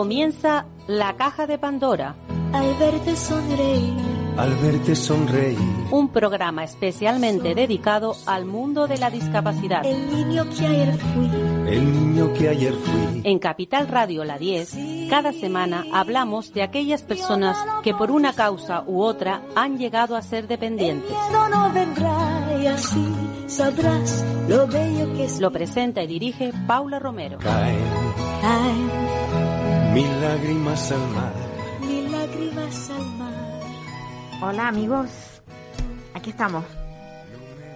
Comienza La Caja de Pandora. Al verte sonreír. Al verte sonreír. Un programa especialmente dedicado al mundo de la discapacidad. El niño que ayer fui. El niño que ayer fui. En Capital Radio La 10, cada semana hablamos de aquellas personas que por una causa u otra han llegado a ser dependientes. El miedo no vendrá y así sabrás lo bello que es. Lo presenta y dirige Paula Romero. Caen Caen mil lágrimas al mar. mil lágrimas al mar. Hola amigos, aquí estamos.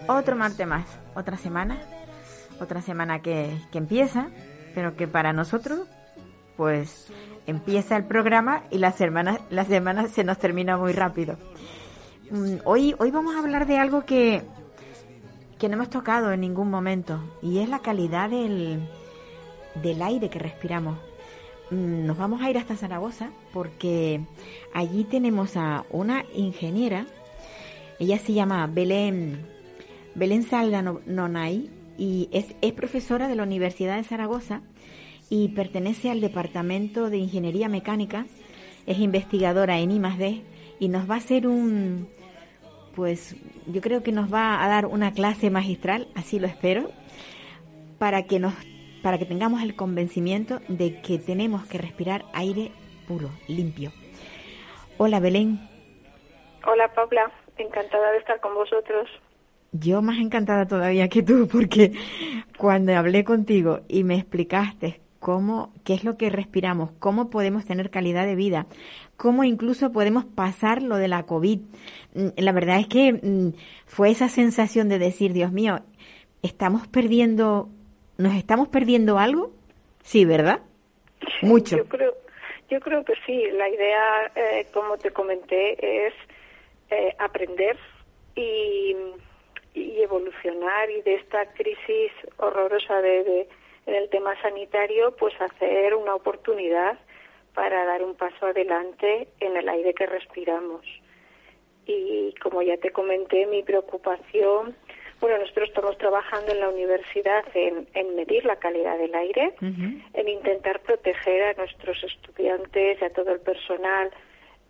Otro martes más, otra semana, otra semana que, que empieza, pero que para nosotros, pues empieza el programa y la semana, la semana se nos termina muy rápido. Mm, Hoy, hoy vamos a hablar de algo que, que no hemos tocado en ningún momento y es la calidad del, del aire que respiramos. Mm, Nos vamos a ir hasta Zaragoza porque allí tenemos a una ingeniera, ella se llama Belén, Belén Salda No- Nonay y es, es profesora de la Universidad de Zaragoza y pertenece al Departamento de Ingeniería Mecánica, es investigadora en I+D y nos va a hacer un, pues yo creo que nos va a dar una clase magistral, así lo espero, para que nos para que tengamos el convencimiento de que tenemos que respirar aire puro, limpio. Hola Belén, Hola Paula, encantada de estar con vosotros. yo más encantada todavía que tú porque cuando hablé contigo y me explicaste cómo qué es lo que respiramos, cómo podemos tener calidad de vida, cómo incluso podemos pasar lo de la COVID. mm, La verdad es que mm, fue esa sensación de decir, Dios mío, estamos perdiendo nos estamos perdiendo algo? Sí, ¿verdad? Mucho. Yo creo, yo creo que sí. La idea, eh, como te comenté, es eh, aprender y, y evolucionar y de esta crisis horrorosa de, de- en el tema sanitario, pues hacer una oportunidad para dar un paso adelante en el aire que respiramos. Y como ya te comenté, mi preocupación, bueno, nosotros estamos trabajando en la universidad en, en medir la calidad del aire, en intentar proteger a nuestros estudiantes y a todo el personal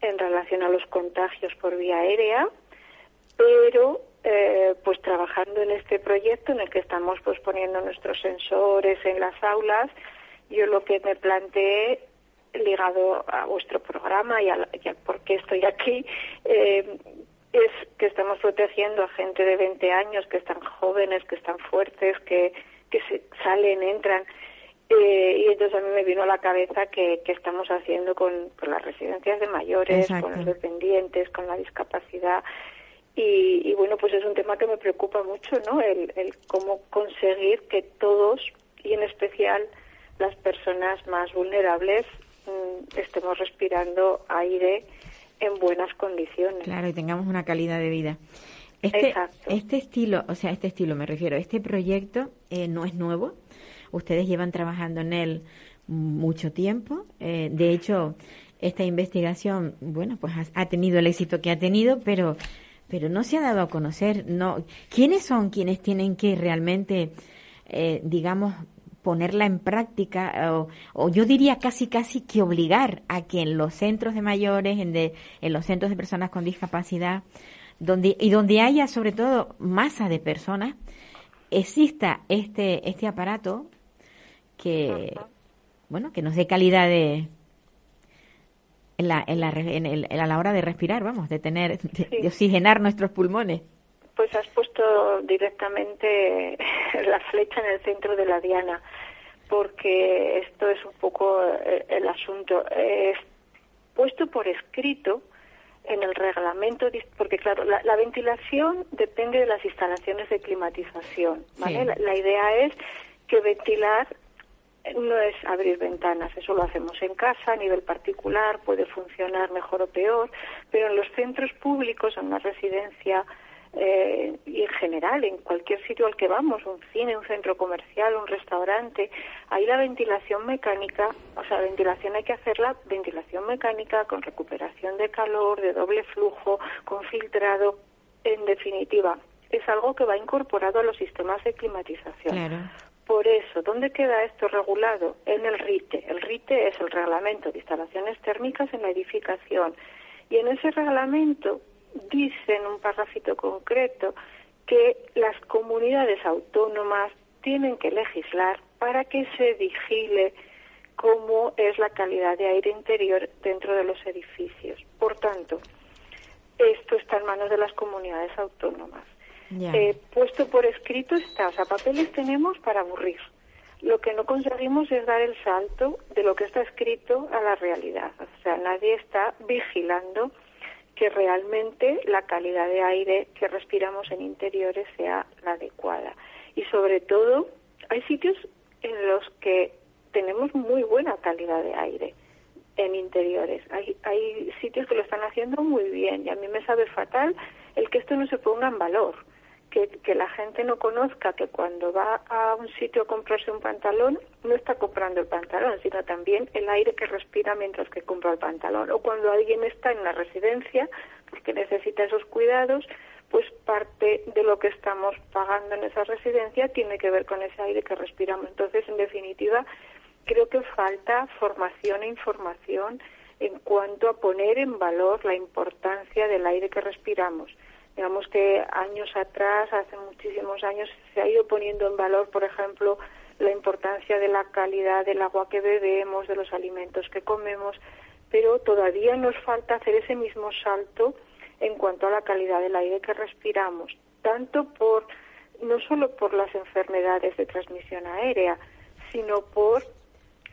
en relación a los contagios por vía aérea, pero eh, pues trabajando en este proyecto en el que estamos pues poniendo nuestros sensores en las aulas, yo lo que me planteé ligado a vuestro programa y a, la- y por qué estoy aquí eh, es que estamos protegiendo a gente de 20 años que están jóvenes, que están fuertes, que, que se salen, entran. Eh, y entonces a mí me vino a la cabeza que, que estamos haciendo con, con las residencias de mayores, Exacto. con los dependientes, con la discapacidad. Y, y bueno, pues es un tema que me preocupa mucho, ¿no? El, el cómo conseguir que todos, y en especial las personas más vulnerables, mm, estemos respirando aire en buenas condiciones. Claro, y tengamos una calidad de vida. Este, Exacto. este estilo, o sea, este estilo me refiero, este proyecto eh, no es nuevo. Ustedes llevan trabajando en él mucho tiempo. Eh, de hecho, esta investigación, bueno, pues ha, ha tenido el éxito que ha tenido, pero, pero no se ha dado a conocer. No, ¿quiénes son quienes tienen que realmente, eh, digamos, ponerla en práctica o, o yo diría casi casi que obligar a que en los centros de mayores, en, de, en los centros de personas con discapacidad, donde y donde haya sobre todo masa de personas, exista este este aparato que bueno que nos dé calidad de en la, en la, en el- en a la hora de respirar, vamos, de tener, de, Sí. de oxigenar nuestros pulmones. Pues has puesto directamente la flecha en el centro de la diana, porque esto es un poco eh, el asunto. Es puesto por escrito en el reglamento, porque claro, la, la ventilación depende de las instalaciones de climatización, ¿vale? Sí. La, la idea es que ventilar no es abrir ventanas, eso lo hacemos en casa a nivel particular, puede funcionar mejor o peor, pero en los centros públicos, en una residencia eh, y en general, en cualquier sitio al que vamos, un cine, un centro comercial, un restaurante, ahí la ventilación mecánica, o sea, la ventilación hay que hacerla ventilación mecánica con recuperación de calor, de doble flujo, con filtrado, en definitiva, es algo que va incorporado a los sistemas de climatización. Claro. Por eso, ¿dónde queda esto regulado? En el RITE. El RITE es el Reglamento de Instalaciones Térmicas en la Edificación. Y en ese reglamento dice en un parrafito concreto que las comunidades autónomas tienen que legislar para que se vigile cómo es la calidad de aire interior dentro de los edificios. Por tanto, esto está en manos de las comunidades autónomas. Eh, puesto por escrito está, o sea, papeles tenemos para aburrir. Lo que no conseguimos es dar el salto de lo que está escrito a la realidad. O sea, nadie está vigilando que realmente la calidad de aire que respiramos en interiores sea la adecuada. Y sobre todo, hay sitios en los que tenemos muy buena calidad de aire en interiores. Hay, hay sitios que lo están haciendo muy bien y a mí me sabe fatal el que esto no se ponga en valor que, la gente no conozca que cuando va a un sitio a comprarse un pantalón, no está comprando el pantalón, sino también el aire que respira mientras que compra el pantalón. O cuando alguien está en la residencia, porque necesita esos cuidados, pues parte de lo que estamos pagando en esa residencia tiene que ver con ese aire que respiramos. Entonces, en definitiva, creo que falta formación e información en cuanto a poner en valor la importancia del aire que respiramos Digamos que años atrás, hace muchísimos años, se ha ido poniendo en valor, por ejemplo, la importancia de la calidad del agua que bebemos, de los alimentos que comemos, pero todavía nos falta hacer ese mismo salto en cuanto a la calidad del aire que respiramos, tanto por no solo por las enfermedades de transmisión aérea, sino por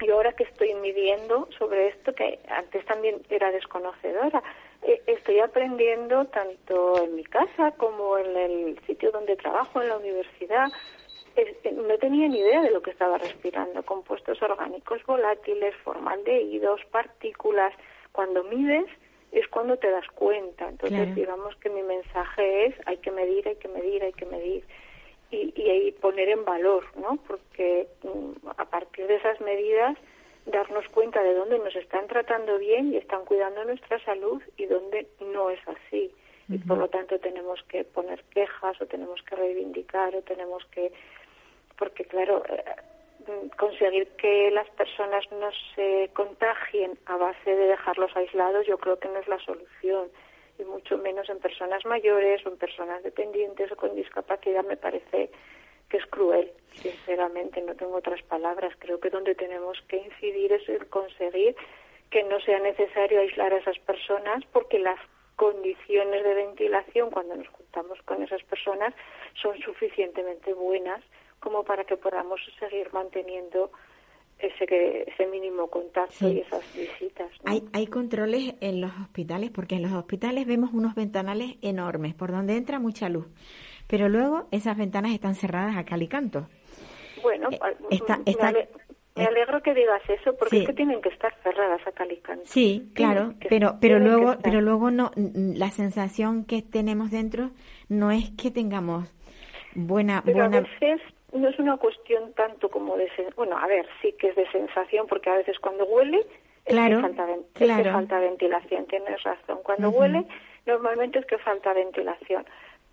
y ahora que estoy midiendo sobre esto que antes también era desconocedora, estoy aprendiendo tanto en mi casa como en el sitio donde trabajo, en la universidad. Eh, no tenía ni idea de lo que estaba respirando. Compuestos orgánicos volátiles, formaldehídos, partículas. Cuando mides es cuando te das cuenta. Entonces, digamos que mi mensaje es hay que medir, hay que medir, hay que medir. Y, y, y poner en valor, ¿no? Porque mm, a partir de esas medidas darnos cuenta de dónde nos están tratando bien y están cuidando nuestra salud y dónde no es así. Y por lo tanto tenemos que poner quejas o tenemos que reivindicar o tenemos que... Porque claro, eh, conseguir que las personas no se contagien a base de dejarlos aislados yo creo que no es la solución y mucho menos en personas mayores o en personas dependientes o con discapacidad me parece que es cruel, sinceramente, no tengo otras palabras. Creo que donde tenemos que incidir es en conseguir que no sea necesario aislar a esas personas porque las condiciones de ventilación cuando nos juntamos con esas personas son suficientemente buenas como para que podamos seguir manteniendo ese, ese mínimo contacto y esas visitas. Hay, hay controles en los hospitales porque en los hospitales vemos unos ventanales enormes por donde entra mucha luz pero luego esas ventanas están cerradas a cal y canto. Bueno, eh, me, alegro que digas eso porque es que tienen que estar cerradas a cal y canto. Sí, claro, pero pero luego pero luego no la sensación que tenemos dentro no es que tengamos buena pero buena a veces no es una cuestión tanto como de bueno, a ver, sí que es de sensación porque a veces cuando huele claro, es que falta, falta ventilación, tienes razón. Cuando huele normalmente es que falta ventilación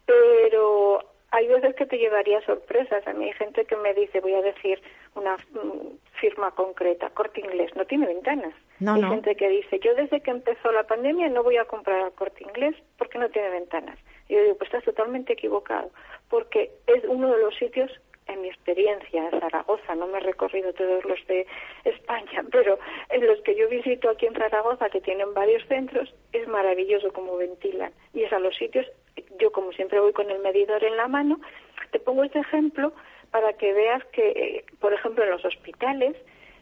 pero hay veces que te llevaría sorpresas. A mí hay gente que me dice, voy a decir una mm, firma concreta, corte inglés, no tiene ventanas. hay gente que dice, yo desde que empezó la pandemia no voy a comprar al corte inglés porque no tiene ventanas. Y yo digo, pues estás totalmente equivocado, porque es uno de los sitios en mi experiencia en Zaragoza, no me he recorrido todos los de España, pero en los que yo visito aquí en Zaragoza, que tienen varios centros, es maravilloso como ventilan. Y es a los sitios, yo como siempre voy con el medidor en la mano, te pongo este ejemplo para que veas que, eh, por ejemplo, en los hospitales,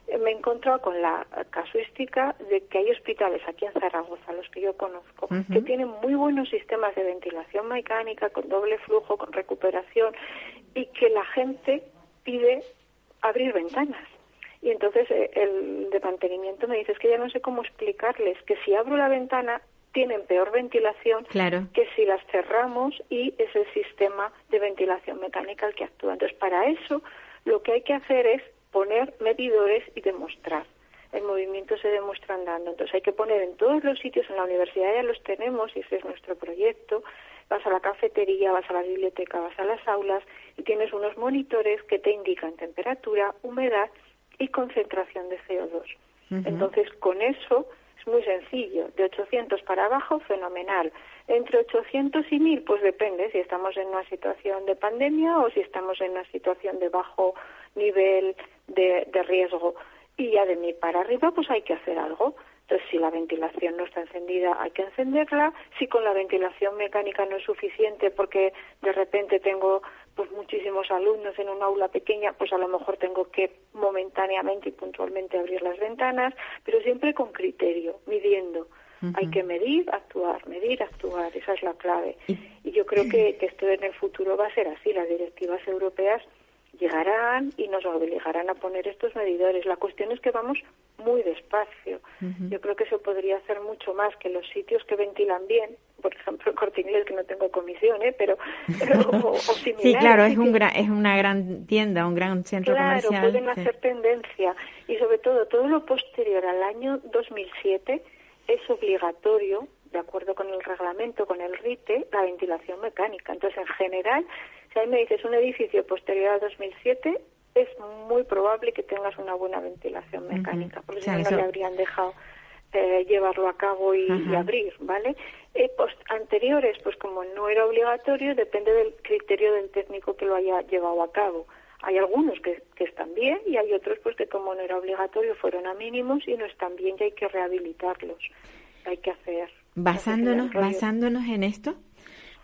eh, me he encontrado con la casuística de que hay hospitales aquí en Zaragoza, los que yo conozco, que tienen muy buenos sistemas de ventilación mecánica, con doble flujo, con recuperación, y que la gente pide abrir ventanas. Y entonces eh, el de mantenimiento me dice, es que ya no sé cómo explicarles que si abro la ventana tienen peor ventilación que si las cerramos y es el sistema de ventilación mecánica el que actúa. Entonces, para eso lo que hay que hacer es poner medidores y demostrar. El movimiento se demuestra andando. Entonces hay que poner en todos los sitios, en la universidad ya los tenemos y ese es nuestro proyecto, vas a la cafetería, vas a la biblioteca, vas a las aulas y tienes unos monitores que te indican temperatura, humedad y concentración de CO2. Entonces, con eso es muy sencillo. De 800 para abajo, fenomenal. Entre 800 y 1000, pues depende si estamos en una situación de pandemia o si estamos en una situación de bajo nivel de, de riesgo. Y ya de 1000 para arriba, pues hay que hacer algo. Entonces, si la ventilación no está encendida, hay que encenderla. Si con la ventilación mecánica no es suficiente porque de repente tengo pues muchísimos alumnos en un aula pequeña, pues a lo mejor tengo que momentáneamente y puntualmente abrir las ventanas, pero siempre con criterio, midiendo. Hay que medir, actuar, medir, actuar, esa es la clave. Y yo creo que, que esto en el futuro va a ser así. Las directivas europeas llegarán y nos obligarán a poner estos medidores. La cuestión es que vamos muy despacio. Yo creo que se podría hacer mucho más que los sitios que ventilan bien, por ejemplo, el Corte Inglés, que no tengo comisión, ¿eh? pero, Sí, claro, es, un es una gran tienda, un gran centro comercial. Claro, pueden hacer tendencia. Y sobre todo, todo lo posterior al año 2007 es obligatorio, de acuerdo con el reglamento, con el RITE, la ventilación mecánica. Entonces, en general, si ahí me dices un edificio posterior a 2007, es muy probable que tengas una buena ventilación mecánica, porque si no, no le habrían dejado eh, llevarlo a cabo y, abrir, ¿vale? Eh, anteriores, pues como no era obligatorio, depende del criterio del técnico que lo haya llevado a cabo. Hay algunos que, que están bien y hay otros pues que como no era obligatorio fueron a mínimos y no están bien y hay que rehabilitarlos. Hay que hacer. Basándonos, basándonos en esto,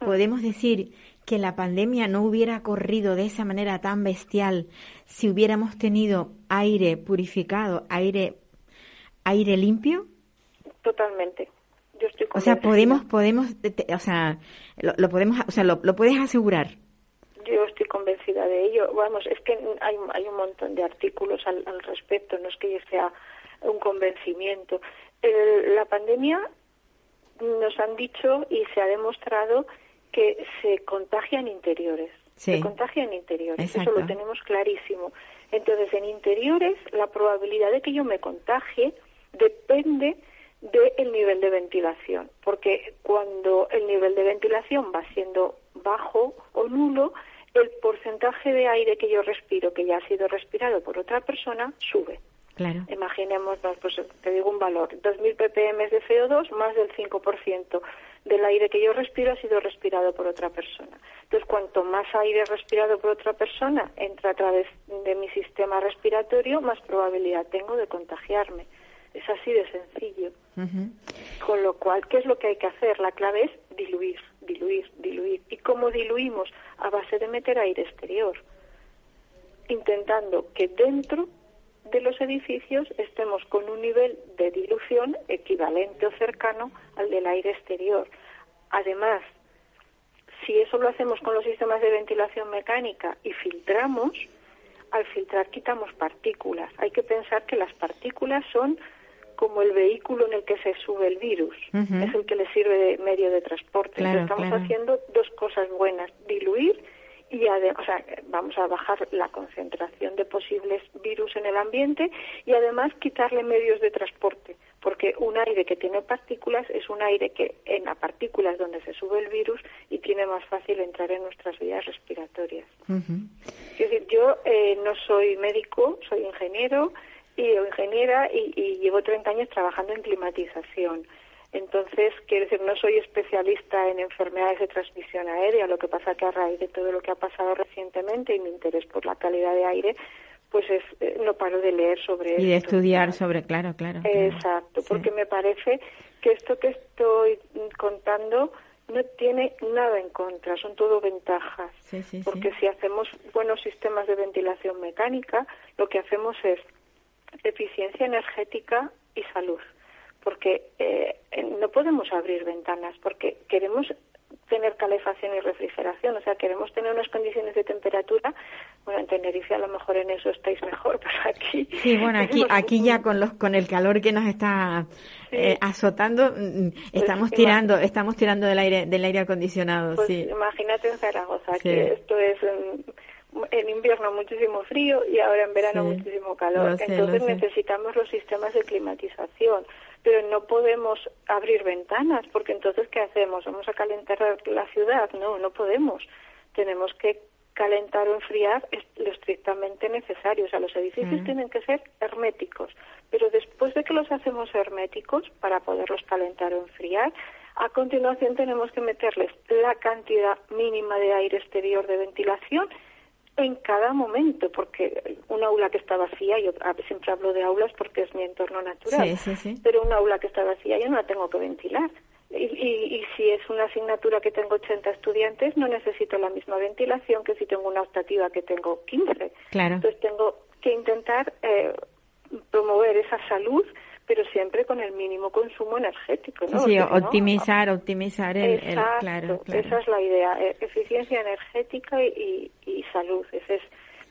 ah. podemos decir que la pandemia no hubiera corrido de esa manera tan bestial si hubiéramos tenido aire purificado, aire, aire limpio? Totalmente. Yo estoy o sea, podemos, podemos, o sea, lo, podemos, o sea, lo, puedes asegurar. Yo estoy convencida de ello. Vamos, es que hay, hay un montón de artículos al, respecto. No es que sea un convencimiento. la pandemia nos han dicho y se ha demostrado que se contagian interiores. Se contagian interiores, eso lo tenemos clarísimo. Entonces, en interiores, la probabilidad de que yo me contagie depende del nivel de ventilación, porque cuando el nivel de ventilación va siendo bajo o nulo, el porcentaje de aire que yo respiro, que ya ha sido respirado por otra persona, sube. Claro. Imaginemos, pues te digo un valor, 2.000 ppm de CO2 más del 5% del aire que yo respiro ha sido respirado por otra persona. Entonces, cuanto más aire respirado por otra persona entra a través de mi sistema respiratorio, más probabilidad tengo de contagiarme. Es así de sencillo. Con lo cual, ¿qué es lo que hay que hacer? La clave es diluir, diluir, diluir. ¿Y cómo diluimos? A base de meter aire exterior, intentando que dentro de los edificios estemos con un nivel de dilución equivalente o cercano al del aire exterior. Además, si eso lo hacemos con los sistemas de ventilación mecánica y filtramos, al filtrar quitamos partículas. Hay que pensar que las partículas son como el vehículo en el que se sube el virus, es el que le sirve de medio de transporte. estamos haciendo dos cosas buenas, diluir y o sea, vamos a bajar la concentración de posibles virus en el ambiente y además quitarle medios de transporte, porque un aire que tiene partículas es un aire que en la partícula es donde se sube el virus y tiene más fácil entrar en nuestras vías respiratorias. Es decir, yo eh, no soy médico, soy ingeniero y ingeniera y, y llevo 30 años trabajando en climatización. Entonces, quiero decir, no soy especialista en enfermedades de transmisión aérea, lo que pasa que a raíz de todo lo que ha pasado recientemente y mi interés por la calidad de aire, pues es, eh, no paro de leer sobre Y de estudiar sobre, claro, claro. Exacto, porque me parece que esto que estoy contando no tiene nada en contra, son todo ventajas. porque si hacemos buenos sistemas de ventilación mecánica, lo que hacemos es eficiencia energética y salud porque eh, no podemos abrir ventanas, porque queremos tener calefacción y refrigeración, o sea, queremos tener unas condiciones de temperatura. Bueno, en Tenerife a lo mejor en eso estáis mejor, pero aquí. Sí, bueno, aquí aquí ya con los con el calor que nos está eh, azotando, mm, mm, pues estamos tirando estamos tirando del aire del aire acondicionado. Pues sí. Imagínate en Zaragoza que esto es en invierno muchísimo frío y ahora en verano Sí, muchísimo calor. sé, Entonces necesitamos los sistemas de climatización, pero no podemos abrir ventanas porque entonces ¿qué hacemos? ¿Vamos a calentar la ciudad? No, no podemos. Tenemos que calentar o enfriar es lo estrictamente necesario. O sea, los edificios Mm. tienen que ser herméticos, pero después de que los hacemos herméticos para poderlos calentar o enfriar, a continuación tenemos que meterles la cantidad mínima de aire exterior de ventilación en cada momento, porque un aula que está vacía, yo siempre hablo de aulas porque es mi entorno natural, Sí, sí, sí. pero un aula que está vacía yo no la tengo que ventilar. Y, y- y si es una asignatura que tengo 80 estudiantes, no necesito la misma ventilación que si tengo una optativa que tengo 15. Claro. Entonces tengo que intentar eh, promover esa salud, pero siempre con el mínimo consumo energético. ¿no? Sí, si no, optimizar, optimizar el, claro, claro. esa es la idea, eh, eficiencia energética y, y salud, ese es,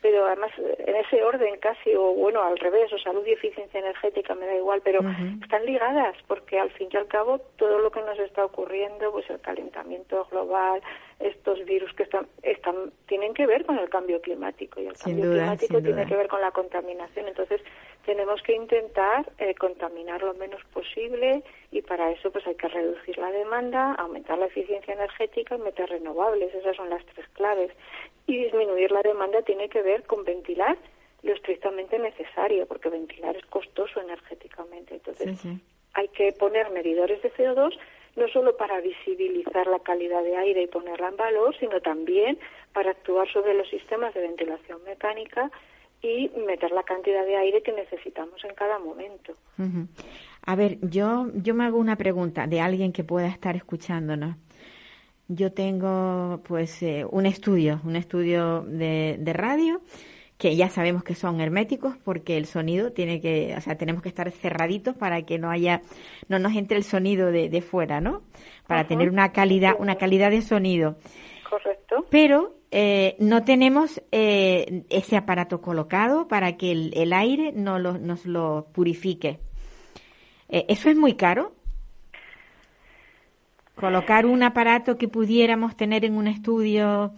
pero además en ese orden casi, o bueno, al revés, o salud y eficiencia energética, me da igual, pero están ligadas, porque al fin y al cabo todo lo que nos está ocurriendo, pues el calentamiento global, estos virus que están, están tienen que ver con el cambio climático, y el Sin cambio duda, climático tiene duda. que ver con la contaminación, entonces tenemos que intentar eh, contaminar lo menos posible y para eso pues hay que reducir la demanda, aumentar la eficiencia energética y meter renovables, esas son las tres claves. Y disminuir la demanda tiene que ver con ventilar lo estrictamente necesario, porque ventilar es costoso energéticamente. Entonces Sí, sí. hay que poner medidores de CO2 no solo para visibilizar la calidad de aire y ponerla en valor, sino también para actuar sobre los sistemas de ventilación mecánica y meter la cantidad de aire que necesitamos en cada momento. A ver, yo, yo me hago una pregunta de alguien que pueda estar escuchándonos. Yo tengo, pues, eh, un estudio, un estudio de, de radio que ya sabemos que son herméticos porque el sonido tiene que, o sea, tenemos que estar cerraditos para que no haya, no nos entre el sonido de, de fuera, ¿no? Para Ajá. tener una calidad, una calidad de sonido. ¿Correcto? Pero eh, no tenemos eh, ese aparato colocado para que el, el aire no lo- nos lo purifique. Eh, ¿Eso es muy caro? Colocar un aparato que pudiéramos tener en un estudio,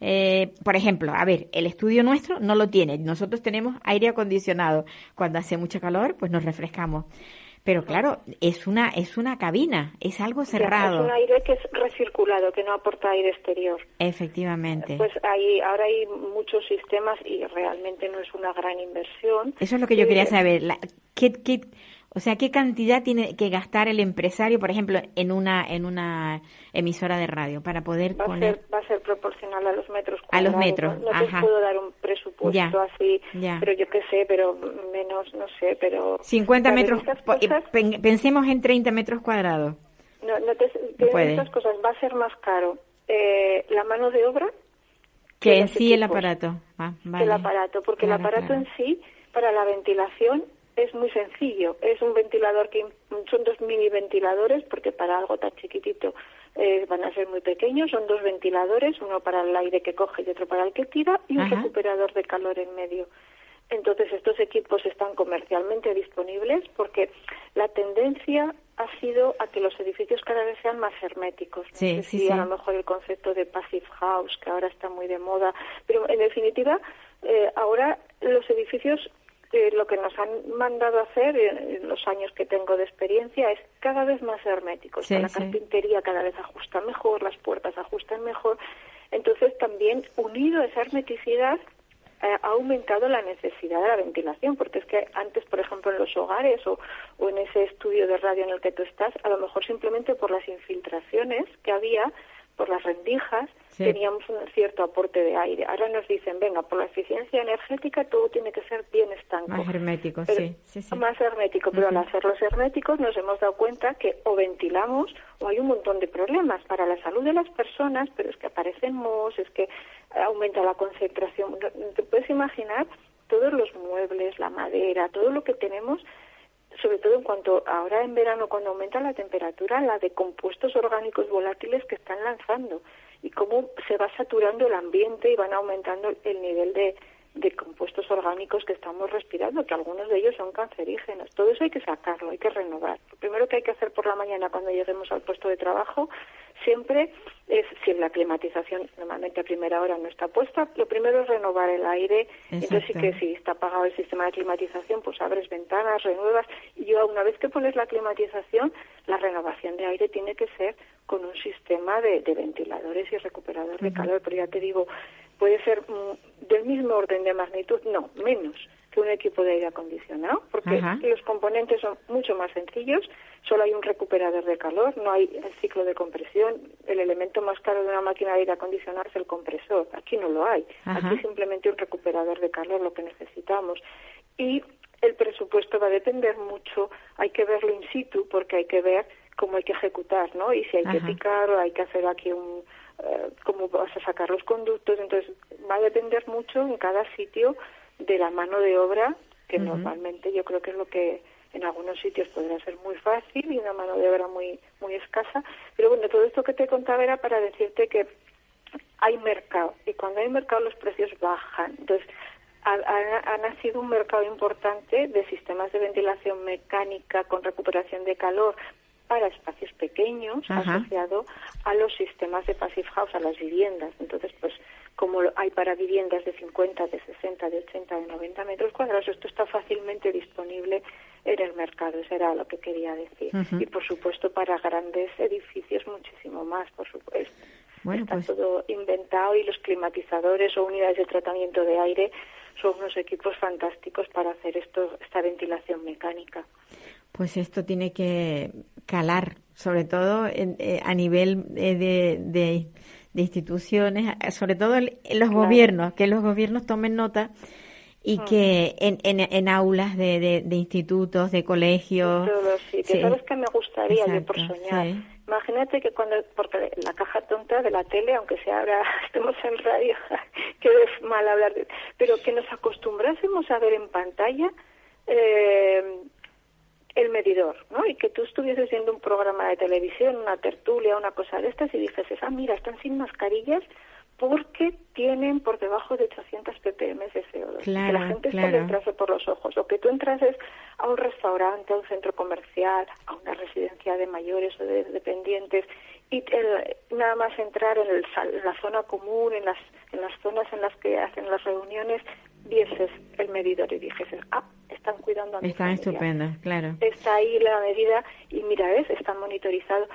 eh, por ejemplo, a ver, el estudio nuestro no lo tiene. Nosotros tenemos aire acondicionado. Cuando hace mucho calor, pues nos refrescamos. Pero claro, es una es una cabina, es algo Ya, cerrado. Es un aire que es recirculado, que no aporta aire exterior. Efectivamente. Pues hay, ahora hay muchos sistemas y realmente no es una gran inversión. Eso es lo que yo Eh, quería saber. La- ¿qué, qué, o sea, ¿qué cantidad tiene que gastar el empresario, por ejemplo, en una en una emisora de radio para poder Va a, poner? ser, va a ser proporcional a los metros A los cuadrados. metros, No, no te ajá. puedo dar un presupuesto Ya, así, ya. pero yo qué sé, pero menos, no sé, pero... 50 ¿sabes? metros, eh, cosas, pen- pensemos en 30 metros cuadrados. no, no te, puede. estas cosas va a ser más caro eh, la mano de obra Que en sí el equipos, aparato. Ah, vale. el aparato, porque Claro, el aparato claro. en sí, para la ventilación, es muy sencillo. Es un ventilador que son dos mini ventiladores, porque para algo tan chiquitito eh, van a ser muy pequeños. Son dos ventiladores, uno para el aire que coge y otro para el que tira, y un Ajá. recuperador de calor en medio. Entonces, estos equipos están comercialmente disponibles porque la tendencia ha sido a que los edificios cada vez sean más herméticos. No Sí, sí, sí. a lo mejor el concepto de passive house, que ahora está muy de moda, pero en definitiva, eh, ahora los edificios eh, lo que nos han mandado hacer en, los años que tengo de experiencia es cada vez más herméticos. Sí, la sí. carpintería cada vez ajusta mejor, las puertas ajustan mejor. Entonces también unido a esa hermeticidad eh, ha aumentado la necesidad de la ventilación, porque es que antes, por ejemplo, en los hogares o, o en ese estudio de radio en el que tú estás, a lo mejor simplemente por las infiltraciones que había, por las rendijas, Sí. teníamos un cierto aporte de aire. Ahora nos dicen, venga, por la eficiencia energética todo tiene que ser bien estanco. Más hermético, Pero- sí, sí, sí. Más hermético, pero Ujú. al hacerlos herméticos nos hemos dado cuenta que o ventilamos o hay un montón de problemas para la salud de las personas, pero es que aparecen mohos, es que aumenta la concentración. ¿Te puedes imaginar todos los muebles, la madera, todo lo que tenemos? Sobre todo en cuanto ahora en verano cuando aumenta la temperatura, la de compuestos orgánicos volátiles que están lanzando y cómo se va saturando el ambiente y van aumentando el nivel de, de compuestos orgánicos que estamos respirando, que algunos de ellos son cancerígenos. Todo eso hay que sacarlo, hay que renovar. Lo primero que hay que hacer por la mañana cuando lleguemos al puesto de trabajo siempre es, si la climatización normalmente a primera hora no está puesta, lo primero es renovar el aire. Entonces sí que si está apagado el sistema de climatización, pues abres ventanas, renuevas. Y yo una vez que pones la climatización, la renovación de aire tiene que ser con un sistema de, ventiladores y recuperadores de calor. Pero ya te digo, puede ser mm, del mismo orden de magnitud, no, menos que un equipo de aire acondicionado, porque los componentes son mucho más sencillos, solo hay un recuperador de calor, no hay el ciclo de compresión, el elemento más caro de una máquina de aire acondicionado es el compresor, aquí no lo hay, aquí simplemente un recuperador de calor lo que necesitamos. Y el presupuesto va a depender mucho, hay que verlo in situ porque hay que ver cómo hay que ejecutar, ¿no? Y si hay que picar o hay que hacer aquí un, eh, cómo vas a sacar los conductos, entonces va a depender mucho en cada sitio de la mano de obra, que normalmente yo creo que es lo que en algunos sitios podrá ser muy fácil y una mano de obra muy muy escasa, pero bueno, todo esto que te contaba era para decirte que hay mercado y cuando hay mercado los precios bajan. Entonces, ha, nacido un mercado importante de sistemas de ventilación mecánica con recuperación de calor para espacios pequeños asociado a los sistemas de passive house, a las viviendas. Entonces, pues como hay para viviendas de 50, de 60, de 80, de 90 metros cuadrados, esto está fácilmente disponible en el mercado, eso era lo que quería decir. Y por supuesto para grandes edificios muchísimo más, por supuesto. Bueno, está pues todo inventado y los climatizadores o unidades de tratamiento de aire son unos equipos fantásticos para hacer esto, esta ventilación mecánica. Pues esto tiene que calar, sobre todo eh, a nivel eh, de de instituciones, sobre todo los gobiernos, que los gobiernos tomen nota y mm. que en, en, en aulas de, de, institutos, de colegios. Sí, que sabes que me gustaría yo por soñar. Imagínate que cuando, porque la caja tonta de la tele, aunque sea ahora estemos en radio, que es mal hablar, de, pero que nos acostumbrásemos a ver en pantalla eh, el medidor, ¿no? Y que tú estuvieses viendo un programa de televisión, una tertulia, una cosa de estas y dijeses, ah, mira, están sin mascarillas porque tienen por debajo de 800 ppm de CO2. que la gente claro. entrase por los ojos. O que tú entrases a un restaurante, a un centro comercial, a una residencia de mayores o de dependientes y nada más entrar en, en, la zona común, en las, en las zonas en las que hacen las reuniones, vieses el medidor y dijese, ah, están cuidando a mi Están estupendos, claro. Está ahí la medida y mira, ves, está monitorizado.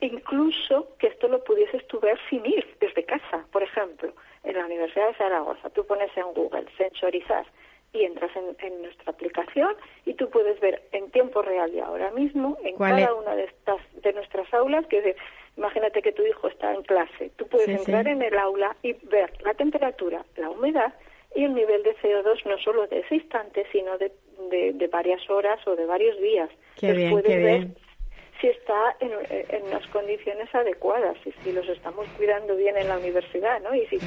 Incluso que esto lo pudieses tú ver sin ir desde casa, por ejemplo, en la Universidad de Zaragoza. Tú pones en Google sensorizar y entras en, nuestra aplicación y tú puedes ver en tiempo real y ahora mismo en cada una de estas de nuestras aulas que imagínate que tu hijo está en clase tú puedes entrar en el aula y ver la temperatura la humedad y el nivel de CO2 no solo de ese instante, sino de, de, varias horas o de varios días. Qué bien, qué bien. Si está en, en las condiciones adecuadas y si los estamos cuidando bien en la universidad, ¿no? Y si,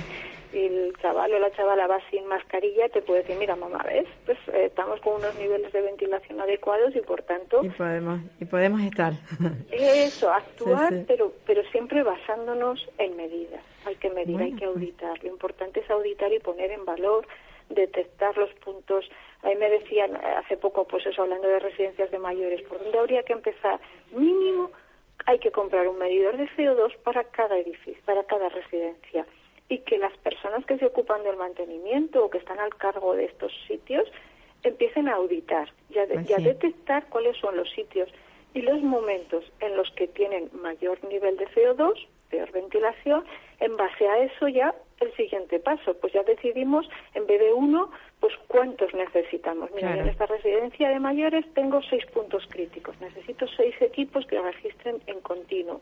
el chaval o la chavala va sin mascarilla, te puede decir, mira, mamá, ¿ves? Pues eh, estamos con unos niveles de ventilación adecuados y por tanto... Y podemos, y podemos estar. Eso, actuar, Pero, pero siempre basándonos en medidas. Hay que medir, hay que pues. auditar. Lo importante es auditar y poner en valor detectar los puntos. Ahí me decían hace poco, pues eso, hablando de residencias de mayores, ¿por dónde habría que empezar? Mínimo hay que comprar un medidor de CO2 para cada edificio, para cada residencia. Y que las personas que se ocupan del mantenimiento o que están al cargo de estos sitios empiecen a auditar y a, pues detectar cuáles son los sitios. Y los momentos en los que tienen mayor nivel de CO2, peor ventilación, en base a eso ya el siguiente paso, pues ya decidimos en vez de uno, pues cuántos necesitamos. Mira, en esta residencia de mayores tengo seis puntos críticos, necesito seis equipos que registren en continuo.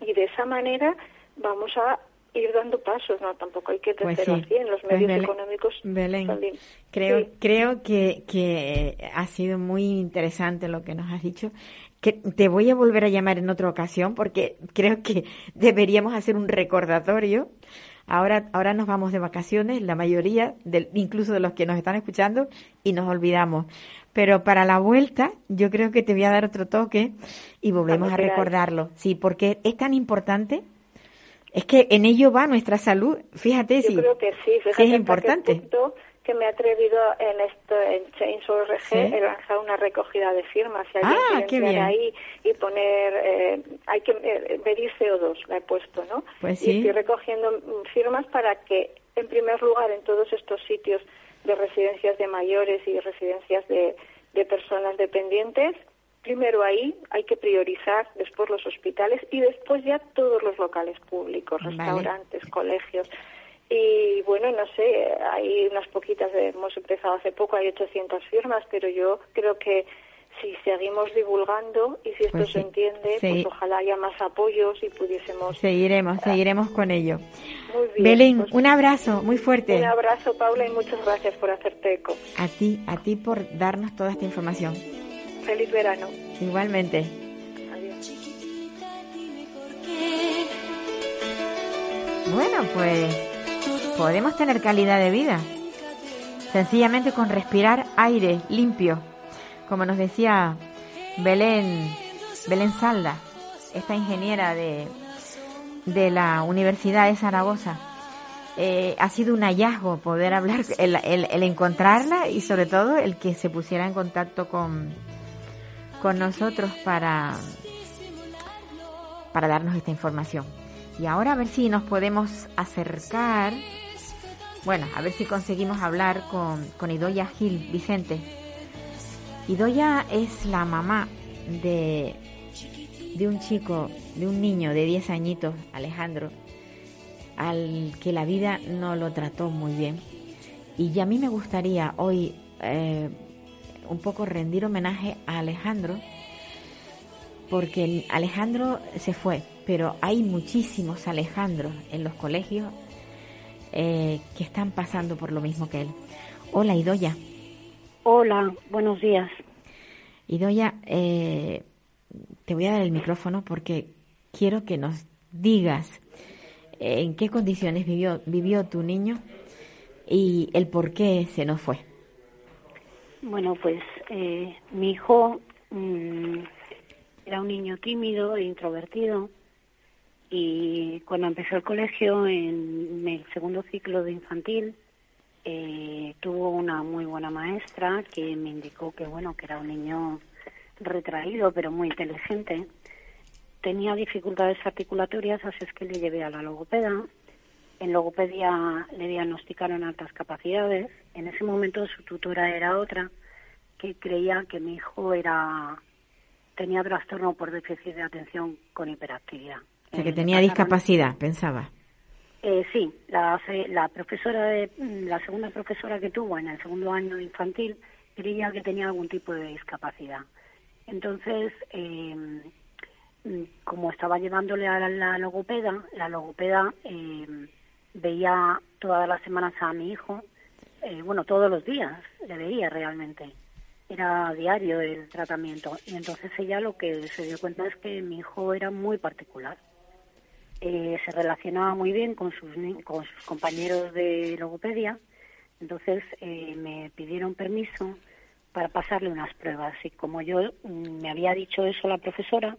Y de esa manera vamos a ir dando pasos, no tampoco hay que pues tener así en los pues medios económicos. Belén, creo, creo que, que ha sido muy interesante lo que nos has dicho. Que te voy a volver a llamar en otra ocasión porque creo que deberíamos hacer un recordatorio. Ahora, ahora nos vamos de vacaciones, la mayoría, del, incluso de los que nos están escuchando, y nos olvidamos. Pero para la vuelta, yo creo que te voy a dar otro toque y volvemos a recordarlo. Sí, porque es tan importante es que en ello va nuestra salud. Fíjate Yo si, creo que sí, es importante. Que me he atrevido en esto en Change.org Sí. he lanzado una recogida de firmas si alguien Ah, quiere entrar ahí y poner eh, hay que eh, medir CO2 la he puesto no Pues y sí. estoy recogiendo mm, firmas para que en primer lugar en todos estos sitios de residencias de mayores y residencias de, de personas dependientes primero ahí hay que priorizar después los hospitales y después ya todos los locales públicos Vale. restaurantes colegios y bueno, no sé, hay unas poquitas, hemos empezado hace poco, hay 800 firmas, pero yo creo que si seguimos divulgando y si esto Pues se entiende, sí. pues ojalá haya más apoyos y pudiésemos... Seguiremos, seguiremos con ello. Muy bien. Belén, pues, un abrazo muy fuerte. un abrazo, Paula, y muchas gracias por hacerte eco. A ti, a ti por darnos toda esta información. Feliz verano. Igualmente. Adiós. Bueno, pues podemos tener calidad de vida. Sencillamente con respirar aire limpio. Como nos decía Belén, Belén Salda, esta ingeniera de, de la Universidad de Zaragoza. Eh, ha sido un hallazgo poder hablar, el, el- el encontrarla y sobre todo el que se pusiera en contacto con, con nosotros para, para darnos esta información. Y ahora a ver si nos podemos acercar, bueno, a ver si conseguimos hablar con, con Idoya Gil Vicente. Idoya es la mamá de, de un chico, de un niño de 10 añitos, Alejandro, al que la vida no lo trató muy bien. Y a mí me gustaría hoy eh, un poco rendir homenaje a Alejandro, porque Alejandro se fue, pero hay muchísimos Alejandros en los colegios eh, que están pasando por lo mismo que él. Hola, Idoya. Hola, buenos días. Idoya, eh, te voy a dar el micrófono porque quiero que nos digas eh, en qué condiciones vivió, vivió tu niño y el por qué se nos fue. Bueno, pues eh, mi hijo mm, era un niño tímido e introvertido y cuando empezó el colegio en el segundo ciclo de infantil eh, tuvo una muy buena maestra que me indicó que bueno que era un niño retraído pero muy inteligente tenía dificultades articulatorias así es que le llevé a la logopeda en logopedia le diagnosticaron altas capacidades. En ese momento su tutora era otra que creía que mi hijo era tenía trastorno por déficit de atención con hiperactividad. O sea, que tenía discapacidad, pensaba. Eh, sí, la, la profesora de, la segunda profesora que tuvo en el segundo año de infantil creía que tenía algún tipo de discapacidad. Entonces, eh, mm, como estaba llevándole a la, la logopeda, la logopeda eh, veía todas las semanas a mi hijo, eh, bueno, todos los días le veía realmente. Era diario el tratamiento. Y entonces ella lo que se dio cuenta es que mi hijo era muy particular. Eh, se relacionaba muy bien con sus, con sus compañeros de logopedia. Entonces eh, me pidieron permiso para pasarle unas pruebas. Y como yo mm, me había dicho eso la profesora,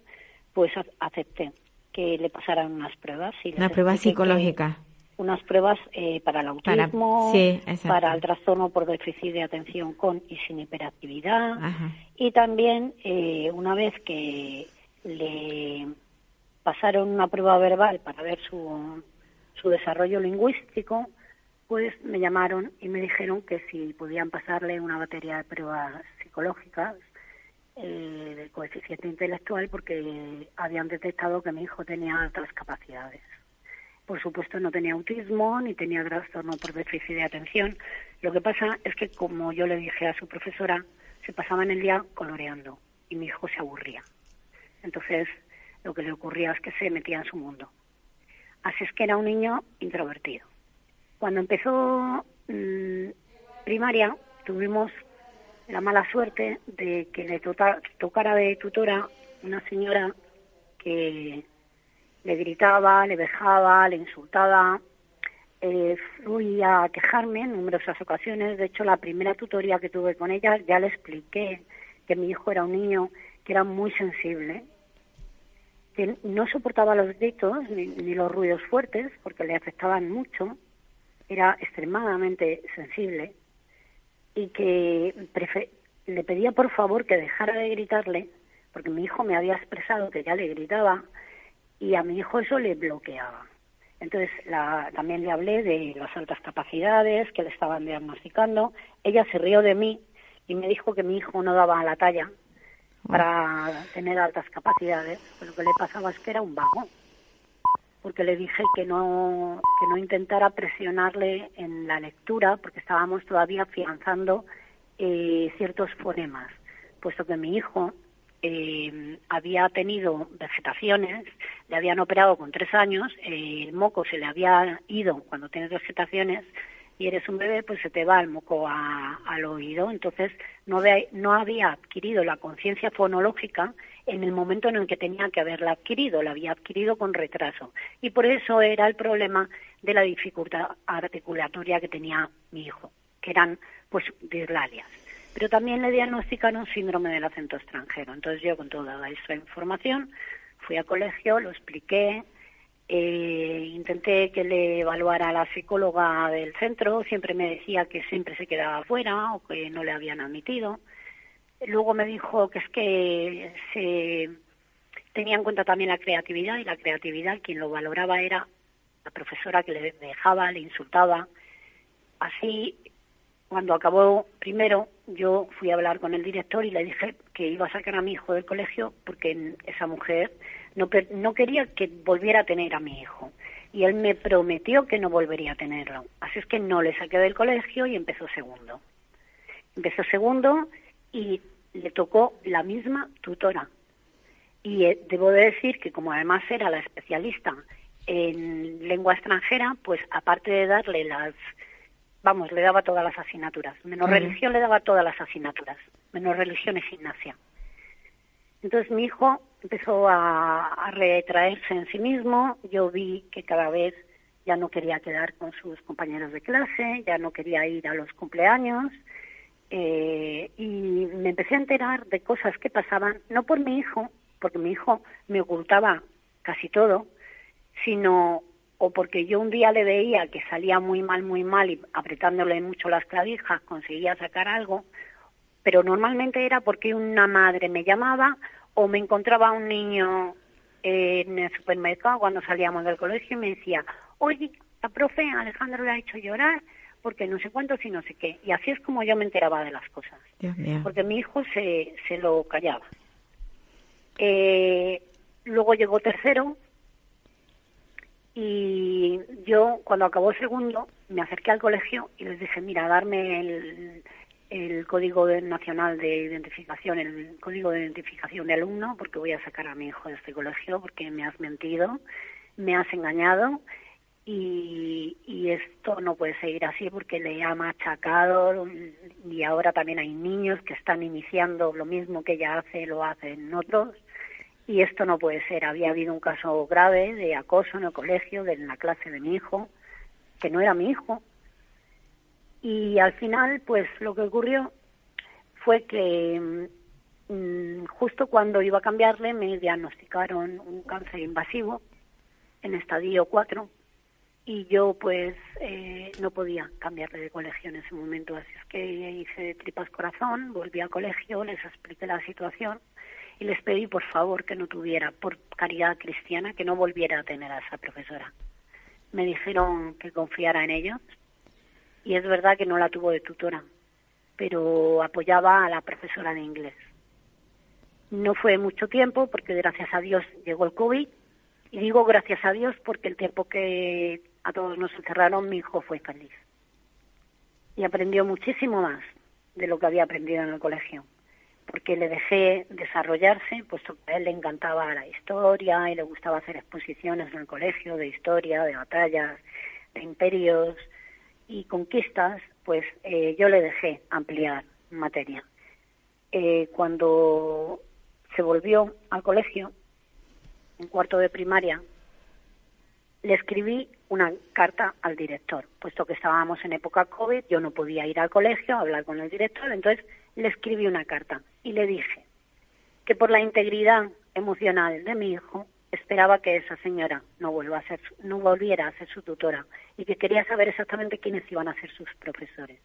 pues acepté que le pasaran unas pruebas. Y les Una prueba expliqué que- psicológica. unas pruebas eh, para el Para- autismo, sí, para el trastorno por déficit de atención con y sin hiperactividad. Ajá. Y también, eh, una vez que le pasaron una prueba verbal para ver su, su desarrollo lingüístico, pues me llamaron y me dijeron que si podían pasarle una batería de pruebas psicológicas eh, de coeficiente intelectual porque habían detectado que mi hijo tenía altas capacidades. Por supuesto no tenía autismo ni tenía trastorno por déficit de atención. Lo que pasa es que como yo le dije a su profesora, se pasaban el día coloreando y mi hijo se aburría. Entonces lo que le ocurría es que se metía en su mundo. Así es que era un niño introvertido. Cuando empezó mm, primaria tuvimos la mala suerte de que le tota- tocara de tutora una señora que le gritaba, le vejaba, le insultaba. Eh, fui a quejarme en numerosas ocasiones. De hecho, la primera tutoría que tuve con ella ya le expliqué que mi hijo era un niño que era muy sensible, que no soportaba los gritos ni, ni los ruidos fuertes porque le afectaban mucho, era extremadamente sensible y que le pedía por favor que dejara de gritarle, porque mi hijo me había expresado que ya le gritaba y a mi hijo eso le bloqueaba. Entonces la, también le hablé de las altas capacidades que le estaban diagnosticando. Ella se rió de mí y me dijo que mi hijo no daba a la talla para tener altas capacidades. lo que le pasaba es que era un vago. Porque le dije que no, que no intentara presionarle en la lectura, porque estábamos todavía afianzando eh, ciertos fonemas, puesto que mi hijo eh, había tenido vegetaciones, le habían operado con tres años, el moco se le había ido cuando tienes vegetaciones y eres un bebé, pues se te va el moco al oído. Entonces no, no había adquirido la conciencia fonológica en el momento en el que tenía que haberla adquirido, la había adquirido con retraso. Y por eso era el problema de la dificultad articulatoria que tenía mi hijo, que eran pues dislalias pero también le diagnosticaron síndrome del acento extranjero. Entonces yo con toda esta información fui al colegio, lo expliqué, eh, intenté que le evaluara la psicóloga del centro, siempre me decía que siempre se quedaba afuera o que no le habían admitido. Luego me dijo que es que se tenía en cuenta también la creatividad y la creatividad quien lo valoraba era la profesora que le dejaba, le insultaba. Así cuando acabó primero, yo fui a hablar con el director y le dije que iba a sacar a mi hijo del colegio porque esa mujer no, no quería que volviera a tener a mi hijo. Y él me prometió que no volvería a tenerlo. Así es que no le saqué del colegio y empezó segundo. Empezó segundo y le tocó la misma tutora. Y eh, debo de decir que como además era la especialista en lengua extranjera, pues aparte de darle las vamos, le daba todas las asignaturas. Menos religión le daba todas las asignaturas. Menos religión y gimnasia. Entonces mi hijo empezó a, retraerse en sí mismo. Yo vi que cada vez ya no quería quedar con sus compañeros de clase, ya no quería ir a los cumpleaños. Eh, y me empecé a enterar de cosas que pasaban, no por mi hijo, porque mi hijo me ocultaba casi todo, sino o porque yo un día le veía que salía muy mal, muy mal y apretándole mucho las clavijas conseguía sacar algo, pero normalmente era porque una madre me llamaba o me encontraba un niño en el supermercado cuando salíamos del colegio y me decía, oye, la profe Alejandro le ha hecho llorar porque no sé cuántos y no sé qué. Y así es como yo me enteraba de las cosas. Porque mi hijo se, se lo callaba. Eh, luego llegó tercero, y yo, cuando acabó segundo, me acerqué al colegio y les dije, mira, darme el, el código nacional de identificación, el código de identificación de alumno, porque voy a sacar a mi hijo de este colegio, porque me has mentido, me has engañado y, esto no puede seguir así porque le ha machacado y ahora también hay niños que están iniciando lo mismo que ella hace, lo hacen otros y esto no puede ser. Había habido un caso grave de acoso en el colegio, de, en la clase de mi hijo, que no era mi hijo. Y al final, pues lo que ocurrió fue que mm, justo cuando iba a cambiarle me diagnosticaron un cáncer invasivo en estadio 4 y yo pues eh, no podía cambiarle de colegio en ese momento. Así es que hice tripas corazón, volví al colegio, les expliqué la situación y les pedí por favor que no tuviera, por caridad cristiana, que no volviera a tener a esa profesora. Me dijeron que confiara en ellos y es verdad que no la tuvo de tutora, pero apoyaba a la profesora de inglés. No fue mucho tiempo porque gracias a Dios llegó el COVID y digo gracias a Dios porque el tiempo que a todos nos encerraron mi hijo fue feliz y aprendió muchísimo más de lo que había aprendido en el colegio porque le dejé desarrollarse, puesto que a él le encantaba la historia y le gustaba hacer exposiciones en el colegio de historia, de batallas, de imperios y conquistas, pues eh, yo le dejé ampliar materia. Eh, cuando se volvió al colegio, en cuarto de primaria, le escribí una carta al director, puesto que estábamos en época COVID, yo no podía ir al colegio a hablar con el director, entonces le escribí una carta y le dije que por la integridad emocional de mi hijo esperaba que esa señora no vuelva a ser no volviera a ser su tutora y que quería saber exactamente quiénes iban a ser sus profesores.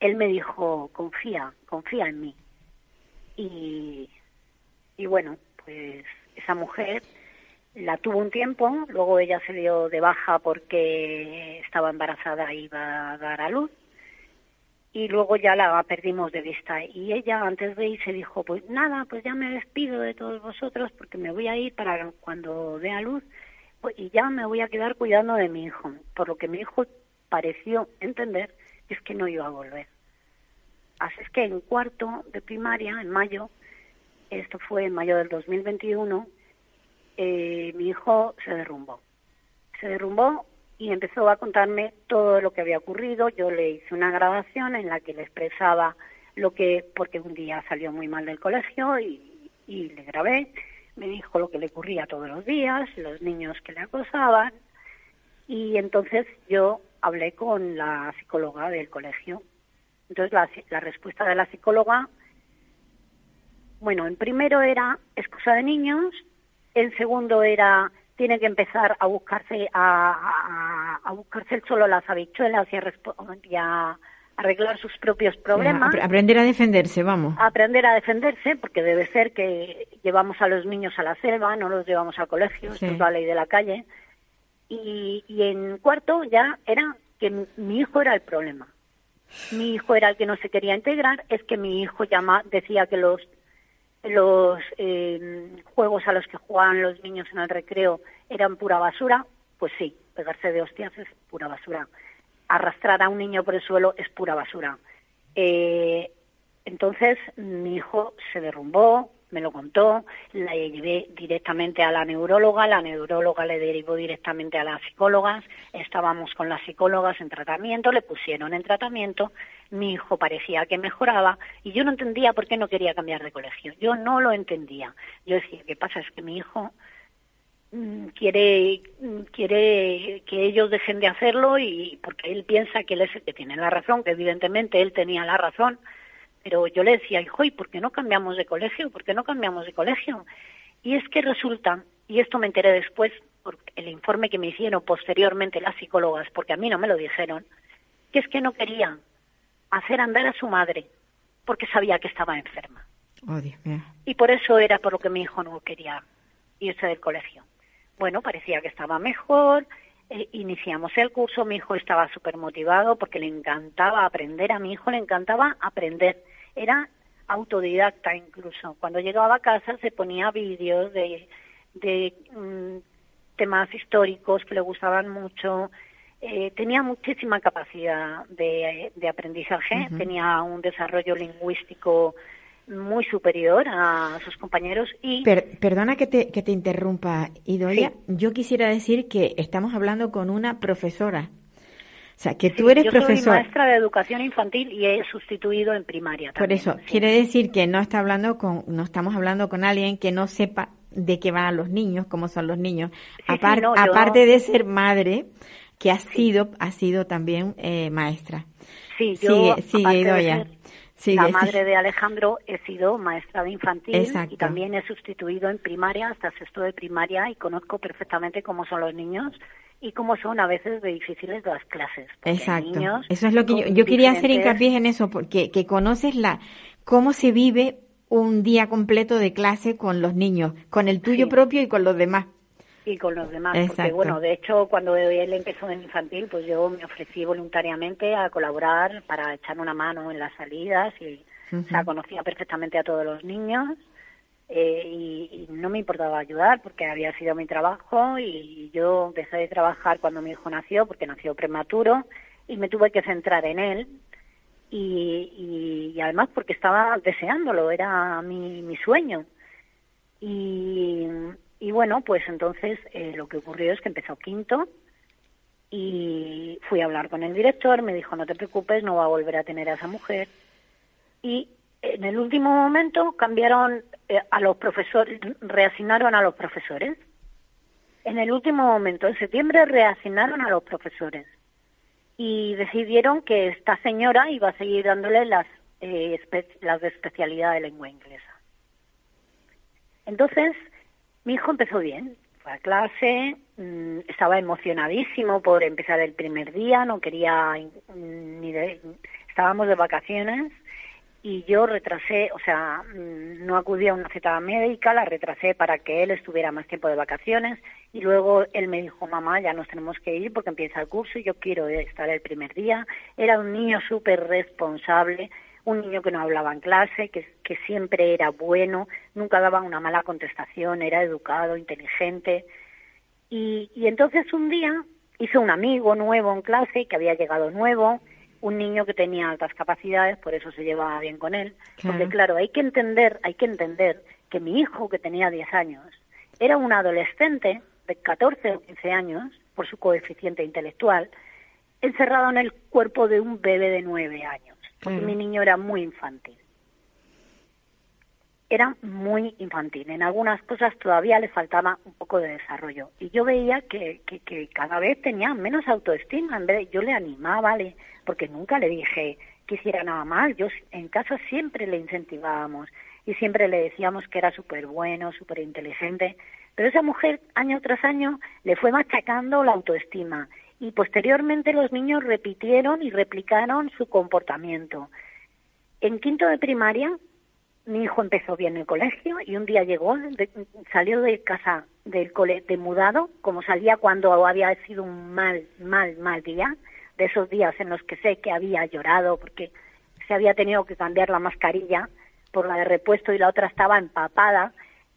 él me dijo, confía, confía en mí. Y, y bueno, pues esa mujer la tuvo un tiempo, luego ella se dio de baja porque estaba embarazada y iba a dar a luz y luego ya la perdimos de vista. Y ella antes de irse dijo, pues nada, pues ya me despido de todos vosotros porque me voy a ir para cuando dé a luz pues, y ya me voy a quedar cuidando de mi hijo. Por lo que mi hijo pareció entender es que no iba a volver. Así es que en cuarto de primaria, en mayo, esto fue en mayo del 2021, eh, mi hijo se derrumbó. Se derrumbó y empezó a contarme todo lo que había ocurrido. Yo le hice una grabación en la que le expresaba lo que, porque un día salió muy mal del colegio y, y le grabé. Me dijo lo que le ocurría todos los días, los niños que le acosaban. Y entonces yo hablé con la psicóloga del colegio. Entonces la, la respuesta de la psicóloga, bueno, en primero era excusa de niños, en segundo era tiene que empezar a buscarse a, a, buscarse solo las habichuelas y a, arreglar sus propios problemas. aprender a defenderse, vamos. aprender a defenderse, porque debe ser que llevamos a los niños a la selva, no los llevamos al colegio, esto es la ley de la calle. Y, y en cuarto ya era que mi hijo era el problema. Mi hijo era el que no se quería integrar, es que mi hijo llama, decía que los los eh, juegos a los que jugaban los niños en el recreo eran pura basura, pues sí, pegarse de hostias es pura basura. Arrastrar a un niño por el suelo es pura basura. Eh, entonces mi hijo se derrumbó, me lo contó, la llevé directamente a la neuróloga, la neuróloga le derivó directamente a las psicólogas, estábamos con las psicólogas en tratamiento, le pusieron en tratamiento, mi hijo parecía que mejoraba y yo no entendía por qué no quería cambiar de colegio, yo no lo entendía. Yo decía, ¿qué pasa? Es que mi hijo mm, quiere quiere que ellos dejen de hacerlo y porque él piensa que él es el que tiene la razón, que evidentemente él tenía la razón, pero yo le decía, hijo, ¿y por qué no cambiamos de colegio? ¿Por qué no cambiamos de colegio? Y es que resulta, y esto me enteré después por el informe que me hicieron posteriormente las psicólogas, porque a mí no me lo dijeron, que es que no quería hacer andar a su madre, porque sabía que estaba enferma. Oh, Dios mío. Y por eso era por lo que mi hijo no quería irse del colegio. Bueno, parecía que estaba mejor, eh, iniciamos el curso, mi hijo estaba súper motivado porque le encantaba aprender, a mi hijo le encantaba aprender era autodidacta incluso. Cuando llegaba a casa se ponía vídeos de, de mm, temas históricos que le gustaban mucho. Eh, tenía muchísima capacidad de, de aprendizaje, tenía un desarrollo lingüístico muy superior a sus compañeros y perdona que te, que te interrumpa Idoia yo quisiera decir que estamos hablando con una profesora o sea, que tú eres yo profesor. Soy maestra de educación infantil y he sustituido en primaria. Por eso, quiere decir que no está hablando con, no estamos hablando con alguien que no sepa de qué van los niños, cómo son los niños. Aparte de ser madre, que ha sido, ha sido también eh, maestra. Sí, yo, sigue, la madre de Alejandro he sido maestra de infantil y también he sustituido en primaria hasta sexto de primaria y conozco perfectamente cómo son los niños y cómo son a veces de difíciles las clases. Exacto. Eso es lo que yo, quería hacer hincapié en eso, porque que conoces la cómo se vive un día completo de clase con los niños, con el tuyo propio y con los demás. Y con los demás, porque bueno, de hecho cuando él empezó en infantil, pues yo me ofrecí voluntariamente a colaborar para echar una mano en las salidas y o sea, conocía perfectamente a todos los niños eh, y, no me importaba ayudar porque había sido mi trabajo y yo dejé de trabajar cuando mi hijo nació porque nació prematuro y me tuve que centrar en él y, y, además porque estaba deseándolo, era mi, mi sueño. Y, y bueno, pues entonces eh, lo que ocurrió es que empezó quinto y fui a hablar con el director, me dijo no te preocupes, no va a volver a tener a esa mujer. Y en el último momento cambiaron eh, a los profesores, reasignaron a los profesores. En el último momento, en septiembre, reasignaron a los profesores y decidieron que esta señora iba a seguir dándole las, eh, las de especialidad de lengua inglesa. Entonces, mi hijo empezó bien, fue a clase, mm, estaba emocionadísimo por empezar el primer día, no quería ni estábamos de vacaciones y yo retrasé, o sea, mm, no acudí a una cita médica, la retrasé para que él estuviera más tiempo de vacaciones y luego él me dijo, mamá, ya nos tenemos que ir porque empieza el curso y yo quiero estar el primer día. Era un niño súper responsable, un niño que no hablaba en clase, que, que siempre era bueno, nunca daba una mala contestación, era educado, inteligente. Y, y entonces un día hizo un amigo nuevo en clase que había llegado nuevo un niño que tenía altas capacidades, por eso se llevaba bien con él. Porque claro, hay que entender, hay que entender que mi hijo, que tenía 10 años, era un adolescente de 14 o 15 años, por su coeficiente intelectual, encerrado en el cuerpo de un bebé de 9 años. Porque mi niño era muy infantil. Era muy infantil. En algunas cosas todavía le faltaba un poco de desarrollo. Y yo veía que, que, que cada vez tenía menos autoestima. En vez de, yo le animaba, le, porque nunca le dije que hiciera nada mal. Yo en casa siempre le incentivábamos y siempre le decíamos que era súper bueno, súper inteligente. Pero esa mujer, año tras año, le fue machacando la autoestima y posteriormente los niños repitieron y replicaron su comportamiento. En quinto de primaria, mi hijo empezó bien el colegio y un día llegó, salió de casa del cole, de mudado, como salía cuando había sido un mal, mal, mal día, de esos días en los que sé que había llorado porque se había tenido que cambiar la mascarilla por la de repuesto y la otra estaba empapada,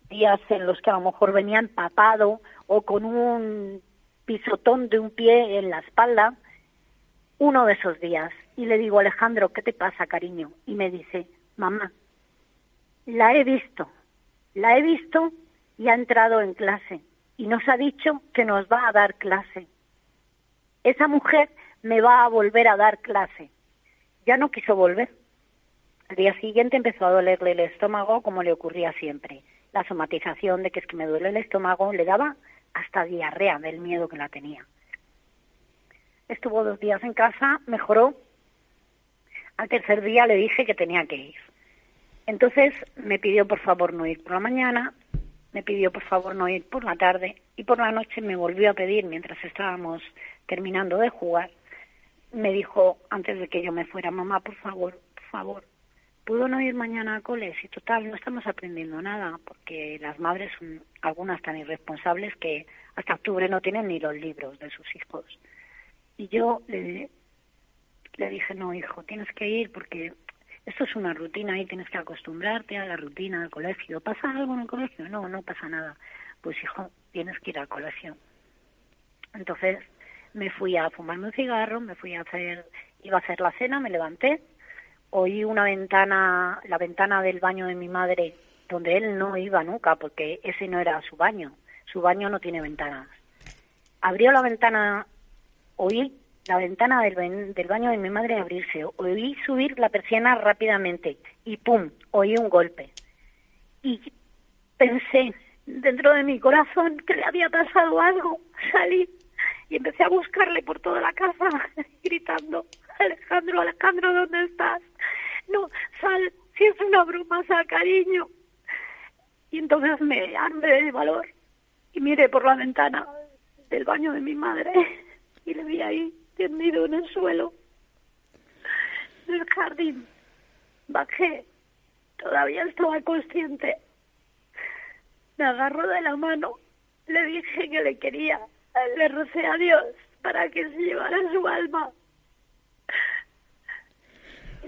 días en los que a lo mejor venía empapado o con un pisotón de un pie en la espalda, uno de esos días. Y le digo, Alejandro, ¿qué te pasa, cariño? Y me dice, mamá, la he visto, la he visto y ha entrado en clase y nos ha dicho que nos va a dar clase. Esa mujer me va a volver a dar clase. Ya no quiso volver. Al día siguiente empezó a dolerle el estómago como le ocurría siempre. La somatización de que es que me duele el estómago le daba hasta diarrea del miedo que la tenía. Estuvo dos días en casa, mejoró. Al tercer día le dije que tenía que ir. Entonces me pidió por favor no ir por la mañana, me pidió por favor no ir por la tarde y por la noche me volvió a pedir mientras estábamos terminando de jugar me dijo antes de que yo me fuera, mamá, por favor, por favor, ¿puedo no ir mañana a cole? Si total, no estamos aprendiendo nada, porque las madres son algunas tan irresponsables que hasta octubre no tienen ni los libros de sus hijos. Y yo le, le dije, no, hijo, tienes que ir porque esto es una rutina y tienes que acostumbrarte a la rutina del colegio. ¿Pasa algo en el colegio? No, no pasa nada. Pues hijo, tienes que ir al colegio. Entonces, me fui a fumarme un cigarro, me fui a hacer, iba a hacer la cena, me levanté, oí una ventana, la ventana del baño de mi madre, donde él no iba nunca, porque ese no era su baño, su baño no tiene ventanas. Abrió la ventana, oí la ventana del, baño de mi madre abrirse, oí subir la persiana rápidamente y ¡pum! oí un golpe. Y pensé dentro de mi corazón que le había pasado algo. Salí y empecé a buscarle por toda la casa gritando, Alejandro, Alejandro, ¿dónde estás? No, sal, si es una broma, sal, cariño. Y entonces me armé de valor y miré por la ventana del baño de mi madre y le vi ahí tendido en el suelo, en el jardín. Bajé, todavía estaba consciente. Me agarró de la mano, le dije que le quería le recé a Dios para que se llevara su alma.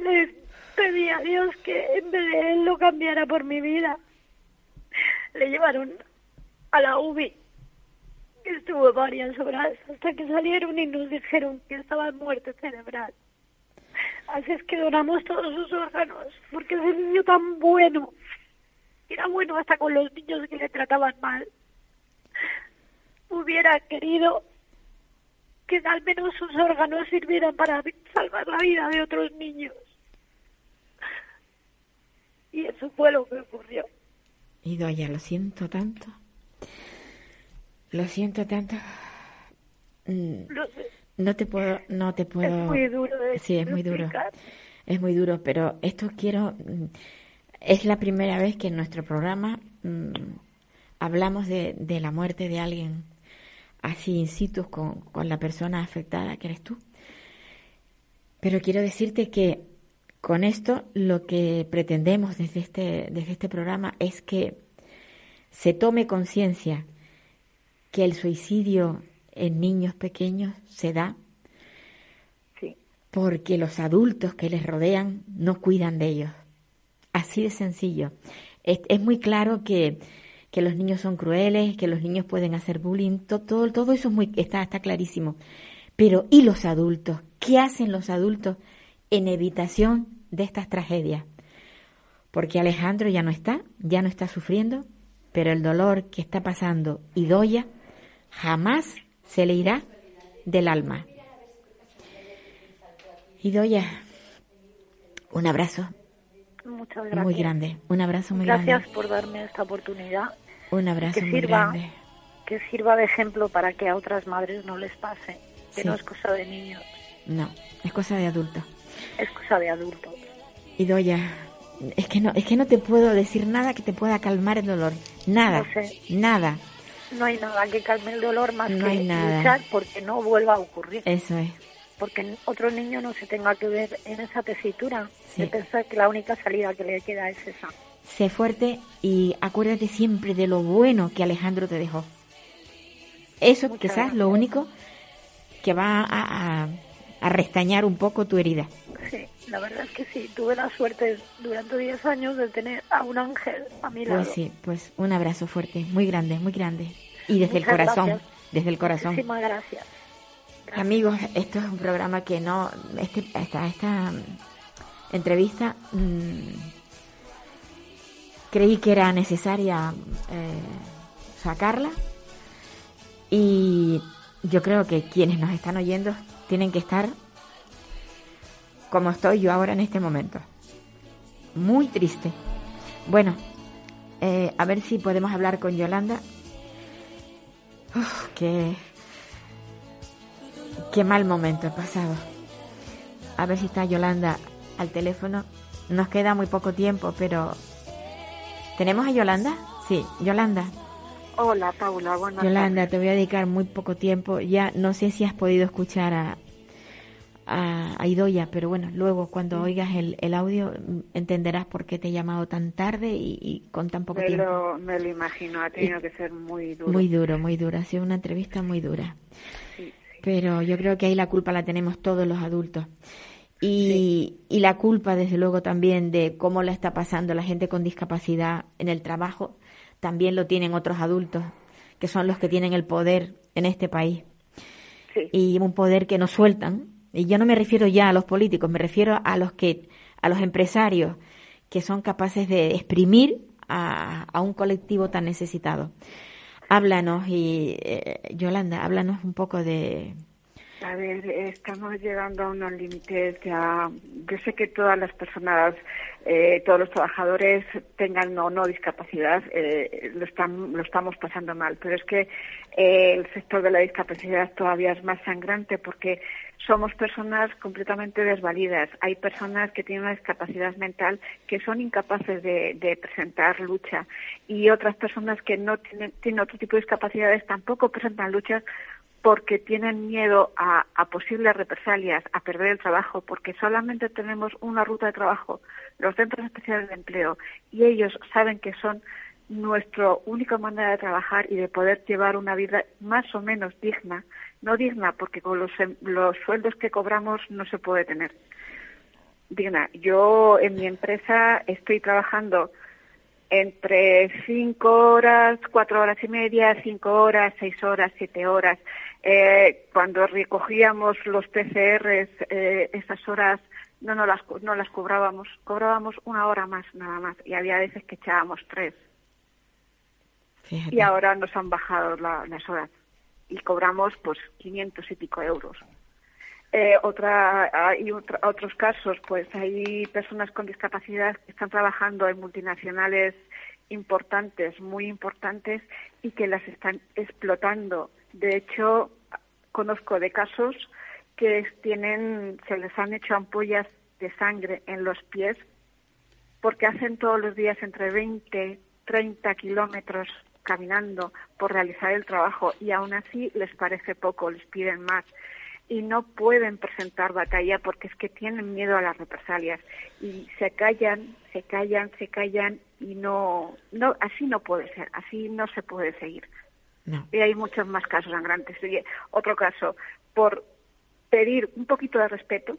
Le pedí a Dios que en vez de él lo cambiara por mi vida. Le llevaron a la UBI. Estuvo varias horas hasta que salieron y nos dijeron que estaba en muerte cerebral. Así es que donamos todos sus órganos, porque es un niño tan bueno. Era bueno hasta con los niños que le trataban mal hubiera querido que al menos sus órganos sirvieran para salvar la vida de otros niños. Y eso fue lo que ocurrió. Y doña, lo siento tanto. Lo siento tanto. Mm, no te puedo, no te puedo. Es muy duro. sí, es muy duro. Es muy duro, pero esto quiero. Mm, es la primera vez que en nuestro programa mm, hablamos de, de la muerte de alguien así in situ con, con la persona afectada que eres tú. Pero quiero decirte que con esto lo que pretendemos desde este, desde este programa es que se tome conciencia que el suicidio en niños pequeños se da porque los adultos que les rodean no cuidan de ellos. Así de sencillo. Es, muy claro que, que, los niños son crueles, que los niños pueden hacer bullying, todo, todo eso es muy, está, está clarísimo. Pero ¿y los adultos? ¿Qué hacen los adultos en evitación de estas tragedias? Porque Alejandro ya no está, ya no está sufriendo, pero el dolor que está pasando Idoya jamás se le irá del alma. Idoya, un abrazo. Muchas gracias. Muy grande, un abrazo muy grande. Gracias por darme esta oportunidad. Un abrazo muy grande. Que sirva de ejemplo para que a otras madres no les pase, que no es cosa de niños. No, es cosa de adultos. Es cosa de adultos. Idoya, es que no, es que no te puedo decir nada que te pueda calmar el dolor. Nada. Nada. No hay nada que calme el dolor más no que hay nada. luchar porque no vuelva a ocurrir. Eso es. Porque otro niño no se tenga que ver en esa tesitura de pensar que la única salida que le queda es esa. Sé fuerte y acuérdate siempre de lo bueno que Alejandro te dejó. Eso quizás lo único que va a, a restañar un poco tu herida. Sí, la verdad es que sí, tuve la suerte durante 10 años de tener a un ángel a mi lado. Pues sí, pues un abrazo fuerte, muy grande, muy grande. Y desde el corazón, desde el corazón. Muchísimas gracias. Amigos, esto es un programa que no, este, esta, esta entrevista mmm, creí que era necesaria eh, sacarla y yo creo que quienes nos están oyendo tienen que estar como estoy yo ahora en este momento. Muy triste. Bueno, eh, a ver si podemos hablar con Yolanda. Uf, qué, qué mal momento he pasado. A ver si está Yolanda al teléfono. Nos queda muy poco tiempo, pero... ¿Tenemos a Yolanda? Sí, Yolanda. Hola, Paula. Buenas Yolanda, te voy a dedicar muy poco tiempo. Ya no sé si has podido escuchar a, a, Idoya, pero bueno, luego cuando oigas el, el, audio entenderás por qué te he llamado tan tarde y, con tan poco tiempo. me lo imagino, ha tenido que ser muy duro. Muy duro, muy duro, ha sido una entrevista muy dura. Pero yo creo que ahí la culpa la tenemos todos los adultos. Y, y la culpa, desde luego, también de cómo la está pasando la gente con discapacidad en el trabajo, también lo tienen otros adultos, que son los que tienen el poder en este país. Y un poder que no sueltan, y yo no me refiero ya a los políticos, me refiero a los que, a los empresarios que son capaces de exprimir a, a un colectivo tan necesitado. Háblanos y eh, Yolanda, háblanos un poco de, a ver, estamos llegando a unos límites ya. Yo sé que todas las personas, eh, todos los trabajadores, tengan o no discapacidad, eh, lo, están, lo estamos pasando mal. Pero es que eh, el sector de la discapacidad todavía es más sangrante porque somos personas completamente desvalidas. Hay personas que tienen una discapacidad mental que son incapaces de, de presentar lucha y otras personas que no tienen, tienen otro tipo de discapacidades tampoco presentan luchas porque tienen miedo a, posibles represalias, a perder el trabajo, porque solamente tenemos una ruta de trabajo, los centros especiales de empleo, y ellos saben que son nuestra única manera de trabajar y de poder llevar una vida más o menos digna, no digna porque con los, los sueldos que cobramos no se puede tener. Digna. Yo en mi empresa estoy trabajando entre cinco horas, cuatro horas y media, cinco horas, seis horas, siete horas. Eh, cuando recogíamos los PCRs, eh, esas horas no, no, las, no las cobrábamos, cobrábamos una hora más nada más y había veces que echábamos tres. Y ahora nos han bajado las horas y cobramos pues 500 y pico euros. Eh, otra, hay otros casos, pues hay personas con discapacidad que están trabajando en multinacionales importantes, muy importantes, y que las están explotando de hecho, conozco de casos que tienen, se les han hecho ampollas de sangre en los pies porque hacen todos los días entre 20, 30 kilómetros caminando por realizar el trabajo y aún así les parece poco, les piden más. Y no pueden presentar batalla porque es que tienen miedo a las represalias y se callan, se callan, se callan y no, no así no puede ser, así no se puede seguir. Y hay muchos más casos sangrantes. Y otro caso, por pedir un poquito de respeto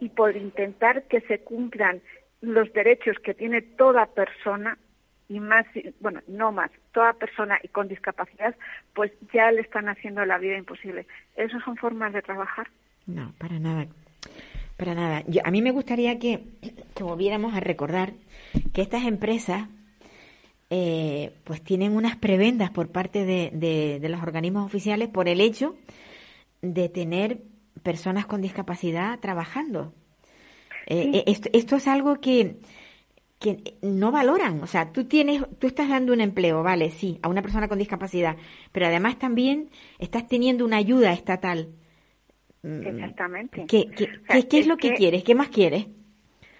y por intentar que se cumplan los derechos que tiene toda persona y más, bueno, no más, toda persona y con discapacidad, pues ya le están haciendo la vida imposible. ¿Esas son formas de trabajar? No, para nada. Para nada. Yo, a mí me gustaría que, que volviéramos a recordar que estas empresas eh, pues tienen unas prebendas por parte de, de, los organismos oficiales por el hecho de tener personas con discapacidad trabajando. Eh, eh, esto, esto, es algo que, que no valoran. O sea, tú tienes, tú estás dando un empleo, vale, sí, a una persona con discapacidad, pero además también estás teniendo una ayuda estatal. Mm, Exactamente. ¿Qué, qué, qué, es, lo que, quieres? ¿Qué más quieres?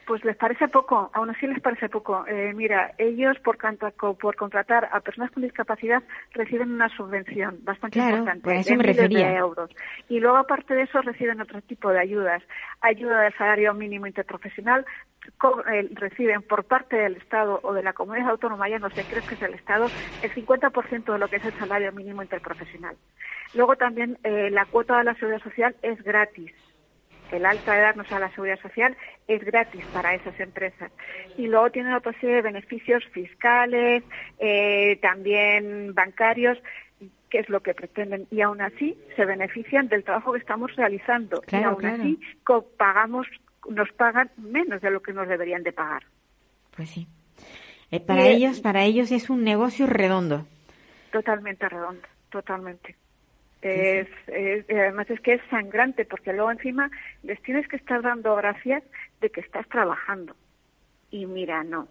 Pues les parece poco, aún así les parece poco. Eh, mira, ellos por, por contratar a personas con discapacidad reciben una subvención bastante importante pues de miles de euros. Y luego aparte de eso reciben otro tipo de ayudas. Ayuda de salario mínimo interprofesional, eh, reciben por parte del Estado o de la comunidad autónoma, ya no sé, creo que es del Estado, el 50% de lo que es el salario mínimo interprofesional. Luego también eh, la cuota de la seguridad social es gratis el alta de darnos a la seguridad social es gratis para esas empresas. Y luego tienen otra serie de beneficios fiscales, eh, también bancarios, que es lo que pretenden. Y aún así se benefician del trabajo que estamos realizando. y aún así pagamos, nos pagan menos de lo que nos deberían de pagar. Pues sí. Eh, para ellos, para ellos es un negocio redondo. Totalmente redondo, totalmente. Es, además es que es sangrante porque luego encima les tienes que estar dando gracias de que estás trabajando. Y mira, no,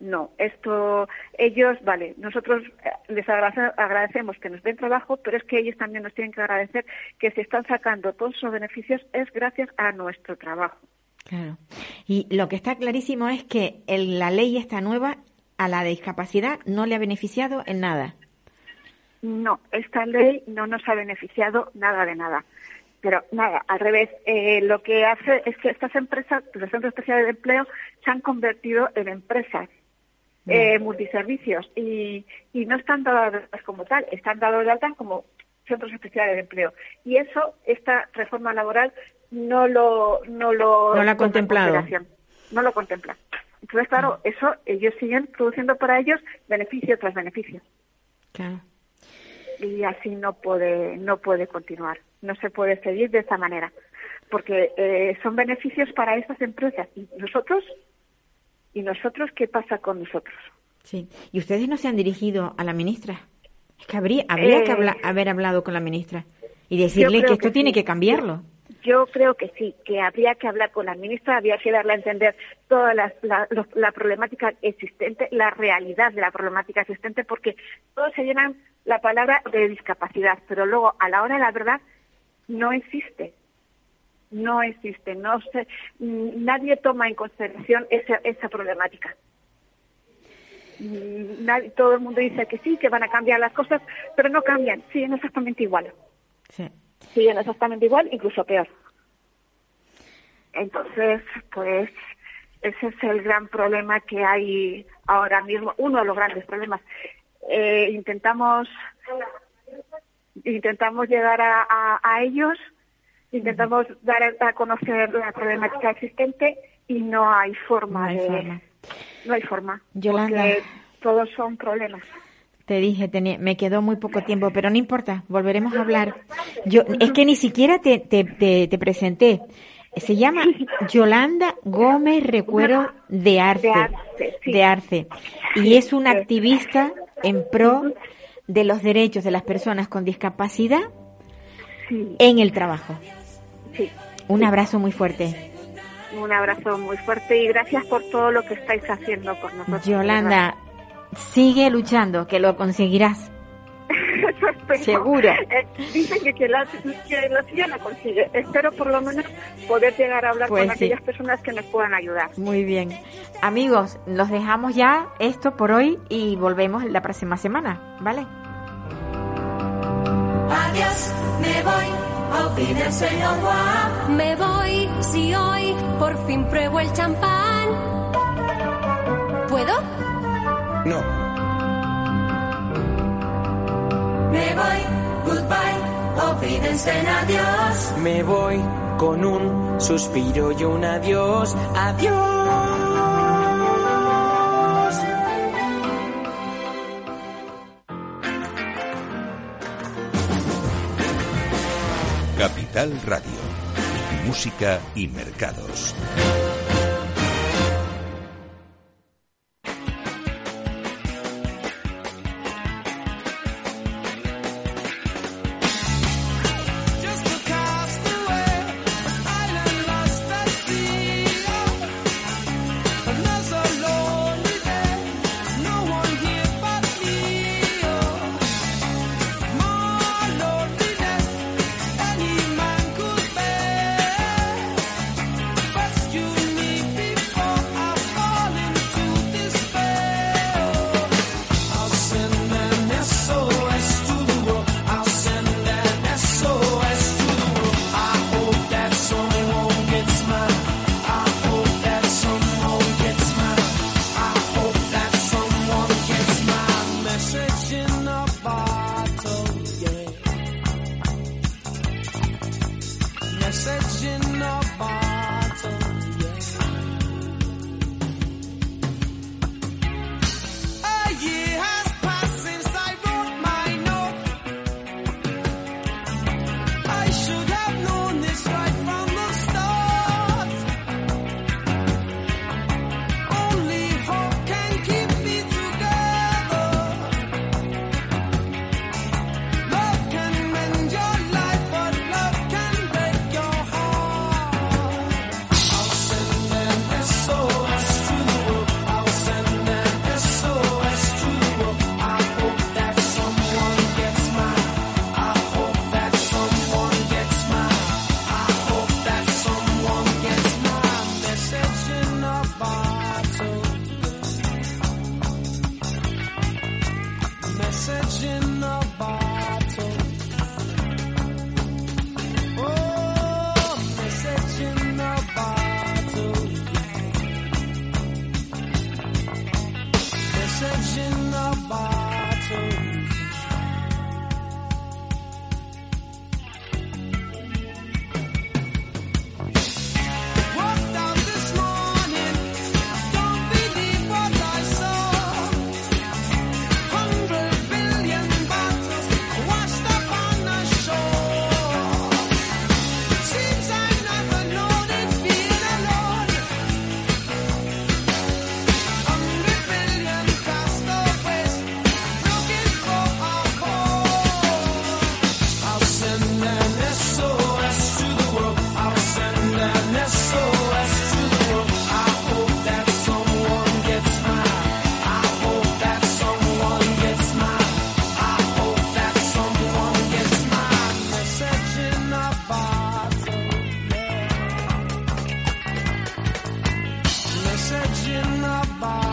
no, esto, ellos, vale, nosotros eh, les agradecemos que nos den trabajo, pero es que ellos también nos tienen que agradecer que se están sacando todos esos beneficios es gracias a nuestro trabajo. Claro. Y lo que está clarísimo es que la ley esta nueva a la discapacidad no le ha beneficiado en nada. No, esta ley no nos ha beneficiado nada de nada. Pero nada, al revés, eh, lo que hace es que estas empresas, los centros especiales de empleo, se han convertido en empresas eh, multiservicios y, y no están dadas de alta como tal, están dados de alta como centros especiales de empleo. Y eso, esta reforma laboral no lo no lo no la ha contemplado. No lo contempla. Entonces, claro, mm. eso ellos siguen produciendo para ellos beneficio tras beneficio. Claro y así no puede no puede continuar. No se puede seguir de esta manera porque eh, son beneficios para esas empresas. Y nosotros y nosotros qué pasa con nosotros sí. Y ustedes no se han dirigido a la ministra es que habría habría que eh, haber hablado con la ministra y decirle que esto tiene que cambiarlo yo creo que sí, que habría que hablar con la ministra, habría que darle a entender toda la, problemática existente, la realidad de la problemática existente, porque todos se llenan la palabra de discapacidad, pero luego a la hora de la verdad no existe. No existe, no se, nadie toma en consideración esa, esa problemática. Nadie, todo el mundo dice que sí, que van a cambiar las cosas, pero no cambian, siguen exactamente igual. Sí. Siguen exactamente igual, incluso peor. Entonces, pues ese es el gran problema que hay ahora mismo, uno de los grandes problemas eh, intentamos intentamos llegar a, a, ellos, intentamos dar a conocer la problemática existente y no hay forma no hay de forma. no hay forma Yolanda, porque todos son problemas. Te dije, me quedó muy poco tiempo, pero no importa, volveremos a hablar. Yo es que ni siquiera te, te, te presenté. Se llama Yolanda Gómez Recuero de Arce. De Arce, Y es una activista en pro de los derechos de las personas con discapacidad en el trabajo. Un abrazo muy fuerte. Un abrazo muy fuerte y gracias por todo lo que estáis haciendo por nosotros. Yolanda, sigue luchando, que lo conseguirás. Seguro. Eh, dicen que, que, la, que la consigue. Espero por lo menos poder llegar a hablar pues con aquellas personas que nos puedan ayudar. Muy bien. Amigos, los dejamos ya esto por hoy y volvemos la próxima semana, ¿vale? Adiós, me voy el Me voy si hoy por fin pruebo el champán. ¿Puedo? No. Me voy, goodbye, olvídense en adiós. Me voy con un suspiro y un adiós. Adiós. Capital Radio. Música y mercados. bye.